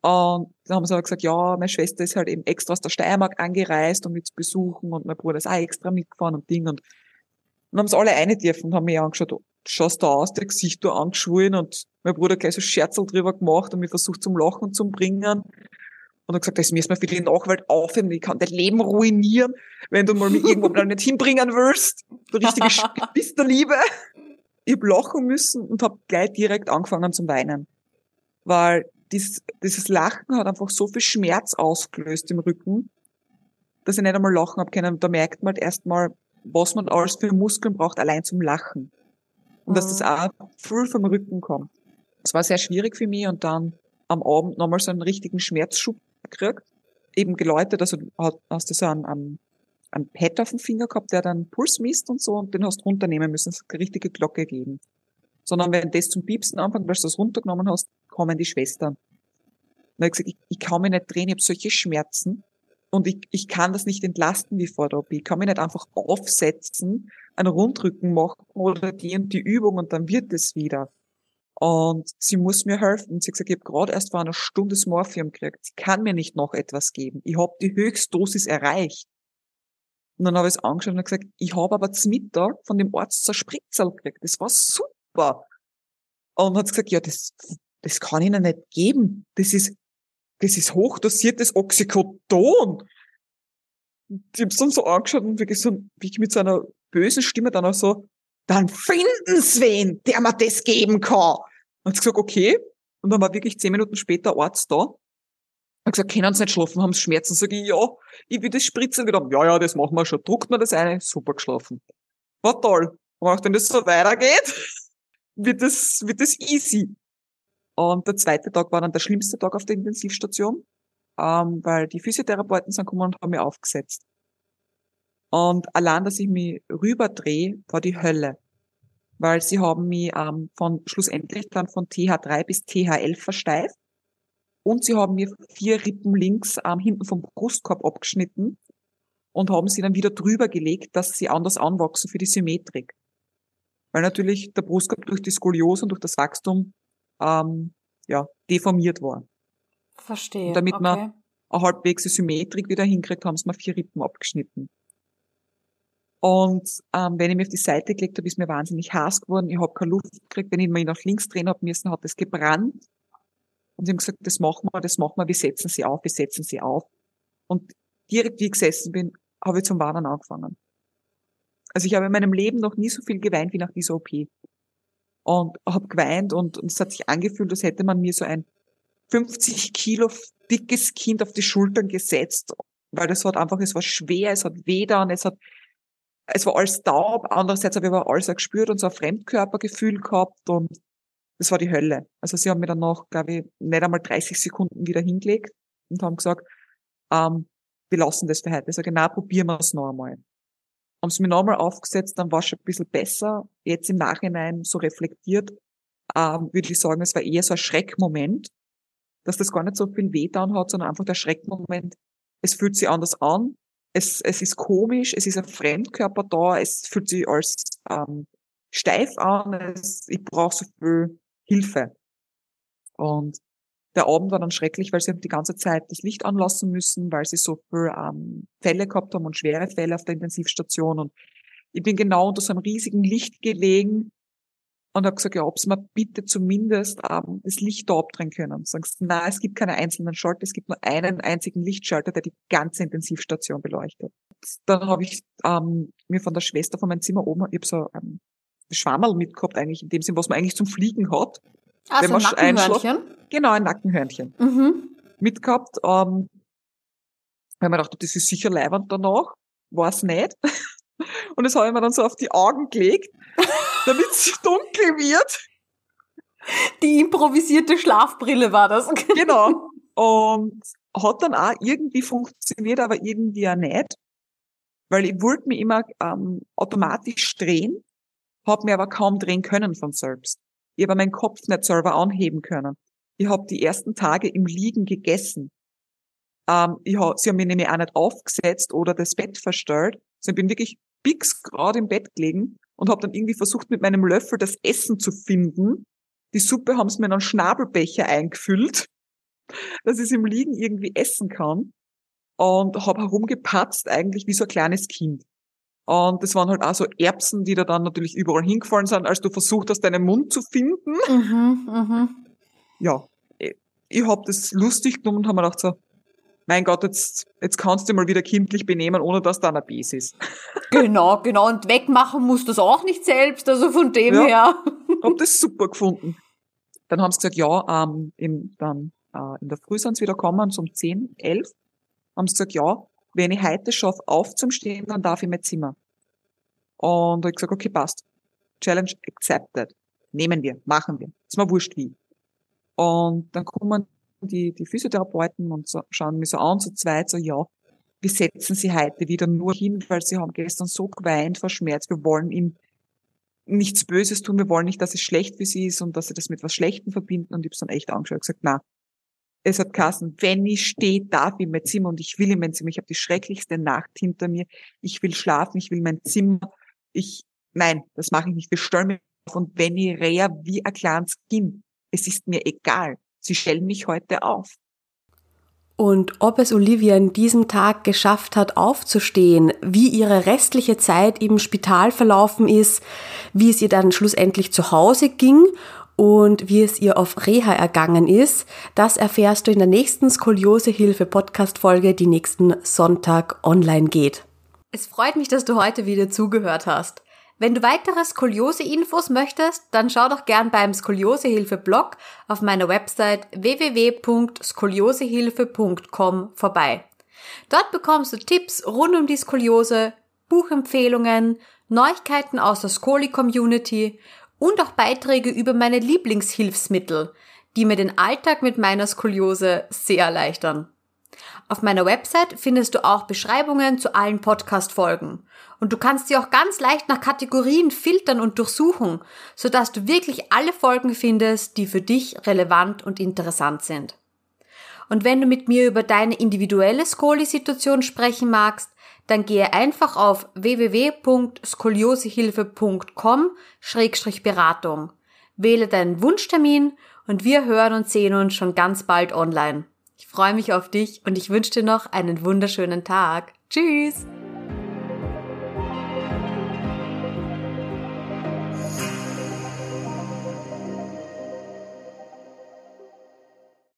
Und dann haben sie aber gesagt, ja, meine Schwester ist halt eben extra aus der Steiermark angereist, um mich zu besuchen und mein Bruder ist auch extra mitgefahren und Ding. Und dann haben sie alle eine dürfen und haben mich angeschaut, du schaust da aus, der Gesicht du angeschwollen und mein Bruder gleich so Scherzel drüber gemacht und mich versucht zum Lachen zu bringen. Und hat gesagt, das müssen wir für die Nachwelt aufheben, ich kann dein Leben ruinieren, wenn du mal mich *laughs* irgendwo mal nicht hinbringen willst. Du richtige bist der Liebe. Ich hab lachen müssen und hab gleich direkt angefangen zum Weinen. Weil dieses, dieses Lachen hat einfach so viel Schmerz ausgelöst im Rücken, dass ich nicht einmal lachen habe können. Da merkt man halt erstmal, was man alles für Muskeln braucht, allein zum Lachen. Und mhm. dass das auch voll vom Rücken kommt. Das war sehr schwierig für mich und dann am Abend nochmal so einen richtigen Schmerzschub gekriegt. Eben geläutet, also hast du so einen, einen, einen Pad auf dem Finger gehabt, der dann Puls misst und so und den hast du runternehmen müssen, es hat eine richtige Glocke geben. Sondern wenn das zum Piepsen anfängt, weil du das runtergenommen hast, kommen die Schwestern. Und ich gesagt, ich, ich kann mich nicht drehen, ich habe solche Schmerzen und ich, ich kann das nicht entlasten wie vor der OP. Ich kann mich nicht einfach aufsetzen, einen Rundrücken machen oder die und die Übung und dann wird es wieder. Und sie muss mir helfen. Und sie hat gesagt, ich habe gerade erst vor einer Stunde das Morphium gekriegt. Sie kann mir nicht noch etwas geben. Ich habe die Höchstdosis erreicht. Und dann habe ich es angeschaut und gesagt, ich habe aber zum Mittag von dem Arzt zur Spritzel gekriegt. Das war super. Und hat gesagt, ja, das, das kann ich Ihnen nicht geben. Das ist, das ist hochdosiertes Oxycodon. Die haben es dann so angeschaut und wirklich so, wie ich mit so einer bösen Stimme dann auch so, dann finden Sie wen, der mir das geben kann. Und ich gesagt, okay. Und dann war wirklich zehn Minuten später Arzt da. Hat gesagt, können Sie nicht schlafen, haben Sie Schmerzen? Sag ich, ja, ich will das spritzen wieder. Ja, ja, das machen wir schon. Druckt mir das eine. Super geschlafen. War toll. Und wenn das so weitergeht, *laughs* wird das, wird das easy. Und der zweite Tag war dann der schlimmste Tag auf der Intensivstation, ähm, weil die Physiotherapeuten sind gekommen und haben mich aufgesetzt. Und allein, dass ich mich rüberdrehe, war die Hölle. Weil sie haben mich ähm, von schlussendlich dann von TH3 bis TH11 versteift. Und sie haben mir vier Rippen links ähm, hinten vom Brustkorb abgeschnitten und haben sie dann wieder drüber gelegt, dass sie anders anwachsen für die Symmetrik. Weil natürlich der Brustkorb durch die Skoliose und durch das Wachstum ähm, ja, deformiert war. Verstehe. Und damit okay. man eine halbwegs Symmetrik wieder hinkriegt, haben sie mir vier Rippen abgeschnitten. Und ähm, wenn ich mich auf die Seite gelegt habe, ist mir wahnsinnig heiß geworden. Ich habe keine Luft gekriegt. Wenn ich mich nach links drehen habe müssen, hat es gebrannt. Und sie haben gesagt, das machen wir, das machen wir, wir setzen sie auf, wir setzen sie auf. Und direkt wie ich gesessen bin, habe ich zum Warnen angefangen. Also ich habe in meinem Leben noch nie so viel geweint wie nach dieser OP und habe geweint und, und es hat sich angefühlt, als hätte man mir so ein 50 Kilo dickes Kind auf die Schultern gesetzt, weil das hat einfach, es war schwer, es hat und es hat, es war alles taub, andererseits habe ich aber alles auch gespürt und so ein Fremdkörpergefühl gehabt und das war die Hölle. Also sie haben mir dann noch, glaube ich, nicht einmal 30 Sekunden wieder hingelegt und haben gesagt, ähm, wir lassen das für heute. Also genau, probieren wir es noch einmal haben sie mir nochmal aufgesetzt, dann war es schon ein bisschen besser. Jetzt im Nachhinein so reflektiert, ähm, würde ich sagen, es war eher so ein Schreckmoment, dass das gar nicht so viel wehtan hat, sondern einfach der Schreckmoment, es fühlt sich anders an, es, es ist komisch, es ist ein Fremdkörper da, es fühlt sich als ähm, steif an, es, ich brauche so viel Hilfe. Und der Abend war dann schrecklich, weil sie die ganze Zeit das Licht anlassen müssen, weil sie so viel ähm, Fälle gehabt haben und schwere Fälle auf der Intensivstation. Und ich bin genau unter so einem riesigen Licht gelegen und habe gesagt, ja, ob sie mir bitte zumindest ähm, das Licht da abdrehen können. Sagst, na, es gibt keine einzelnen Schalter, es gibt nur einen einzigen Lichtschalter, der die ganze Intensivstation beleuchtet. Dann habe ich ähm, mir von der Schwester von meinem Zimmer oben, ich habe so ein Schwammerl mitgehabt, eigentlich in dem Sinn, was man eigentlich zum Fliegen hat. Ah, so ein Nackenhörnchen? Genau, ein Nackenhörnchen. Mhm. Mitgehabt. Ähm, weil man dachte, das ist sicher leibend danach. War es nicht. *laughs* Und das habe ich mir dann so auf die Augen gelegt, *laughs* damit es dunkel wird. Die improvisierte Schlafbrille war das. *laughs* genau. Und hat dann auch irgendwie funktioniert, aber irgendwie auch nicht. Weil ich wollte mich immer ähm, automatisch drehen, habe mir aber kaum drehen können von selbst. Ich habe meinen Kopf nicht selber anheben können. Ich habe die ersten Tage im Liegen gegessen. Ähm, ich hab, sie haben mich nämlich auch nicht aufgesetzt oder das Bett verstellt. Also ich bin wirklich bix gerade im Bett gelegen und habe dann irgendwie versucht, mit meinem Löffel das Essen zu finden. Die Suppe haben sie mir in einen Schnabelbecher eingefüllt, *laughs* dass ich es im Liegen irgendwie essen kann. Und habe herumgepatzt eigentlich wie so ein kleines Kind. Und das waren halt auch so Erbsen, die da dann natürlich überall hingefallen sind, als du versucht hast, deinen Mund zu finden. Mhm, mhm. Ja, ich, habe das lustig genommen und habe mir gedacht so, mein Gott, jetzt, jetzt kannst du mal wieder kindlich benehmen, ohne dass da ein Biss ist. *laughs* Genau, genau. Und wegmachen musst du es auch nicht selbst, also von dem ja, her. hab das super gefunden. Dann haben sie gesagt, ja, ähm, im, dann äh, in der Früh sind sie wieder gekommen, so um 10, 11. Haben sie gesagt, ja, wenn ich heute schaffe, aufzustehen, dann darf ich mein Zimmer. Und ich gesagt, okay, passt. Challenge accepted. Nehmen wir, machen wir. Ist mir wurscht wie. Und dann kommen die, die Physiotherapeuten und so, schauen mich so an, so zweit, so, ja, wir setzen sie heute wieder nur hin, weil sie haben gestern so geweint vor Schmerz. Wir wollen ihm nichts Böses tun. Wir wollen nicht, dass es schlecht für sie ist und dass sie das mit was Schlechtem verbinden. Und ich habe dann echt angeschaut und gesagt, na, es hat Kassen, wenn ich stehe, darf ich in mein Zimmer und ich will in mein Zimmer. Ich habe die schrecklichste Nacht hinter mir. Ich will schlafen, ich will mein Zimmer. Ich, nein, das mache ich nicht. Wir stellen mich auf und wenn ich rehe wie ein kleines Kind, es ist mir egal. Sie stellen mich heute auf. Und ob es Olivia in diesem Tag geschafft hat, aufzustehen, wie ihre restliche Zeit im Spital verlaufen ist, wie es ihr dann schlussendlich zu Hause ging und wie es ihr auf Reha ergangen ist, das erfährst du in der nächsten Skoliosehilfe-Podcast-Folge, die nächsten Sonntag online geht. Es freut mich, dass du heute wieder zugehört hast. Wenn du weitere Skoliose-Infos möchtest, dann schau doch gern beim Skoliosehilfe-Blog auf meiner Website www.skoliosehilfe.com vorbei. Dort bekommst du Tipps rund um die Skoliose, Buchempfehlungen, Neuigkeiten aus der Skoli-Community und auch Beiträge über meine Lieblingshilfsmittel, die mir den Alltag mit meiner Skoliose sehr erleichtern. Auf meiner Website findest du auch Beschreibungen zu allen Podcast-Folgen. Und du kannst sie auch ganz leicht nach Kategorien filtern und durchsuchen, sodass du wirklich alle Folgen findest, die für dich relevant und interessant sind. Und wenn du mit mir über deine individuelle Skoli-Situation sprechen magst, dann gehe einfach auf www.skoliosehilfe.com-beratung. Wähle deinen Wunschtermin und wir hören und sehen uns schon ganz bald online. Ich freue mich auf dich und ich wünsche dir noch einen wunderschönen Tag. Tschüss!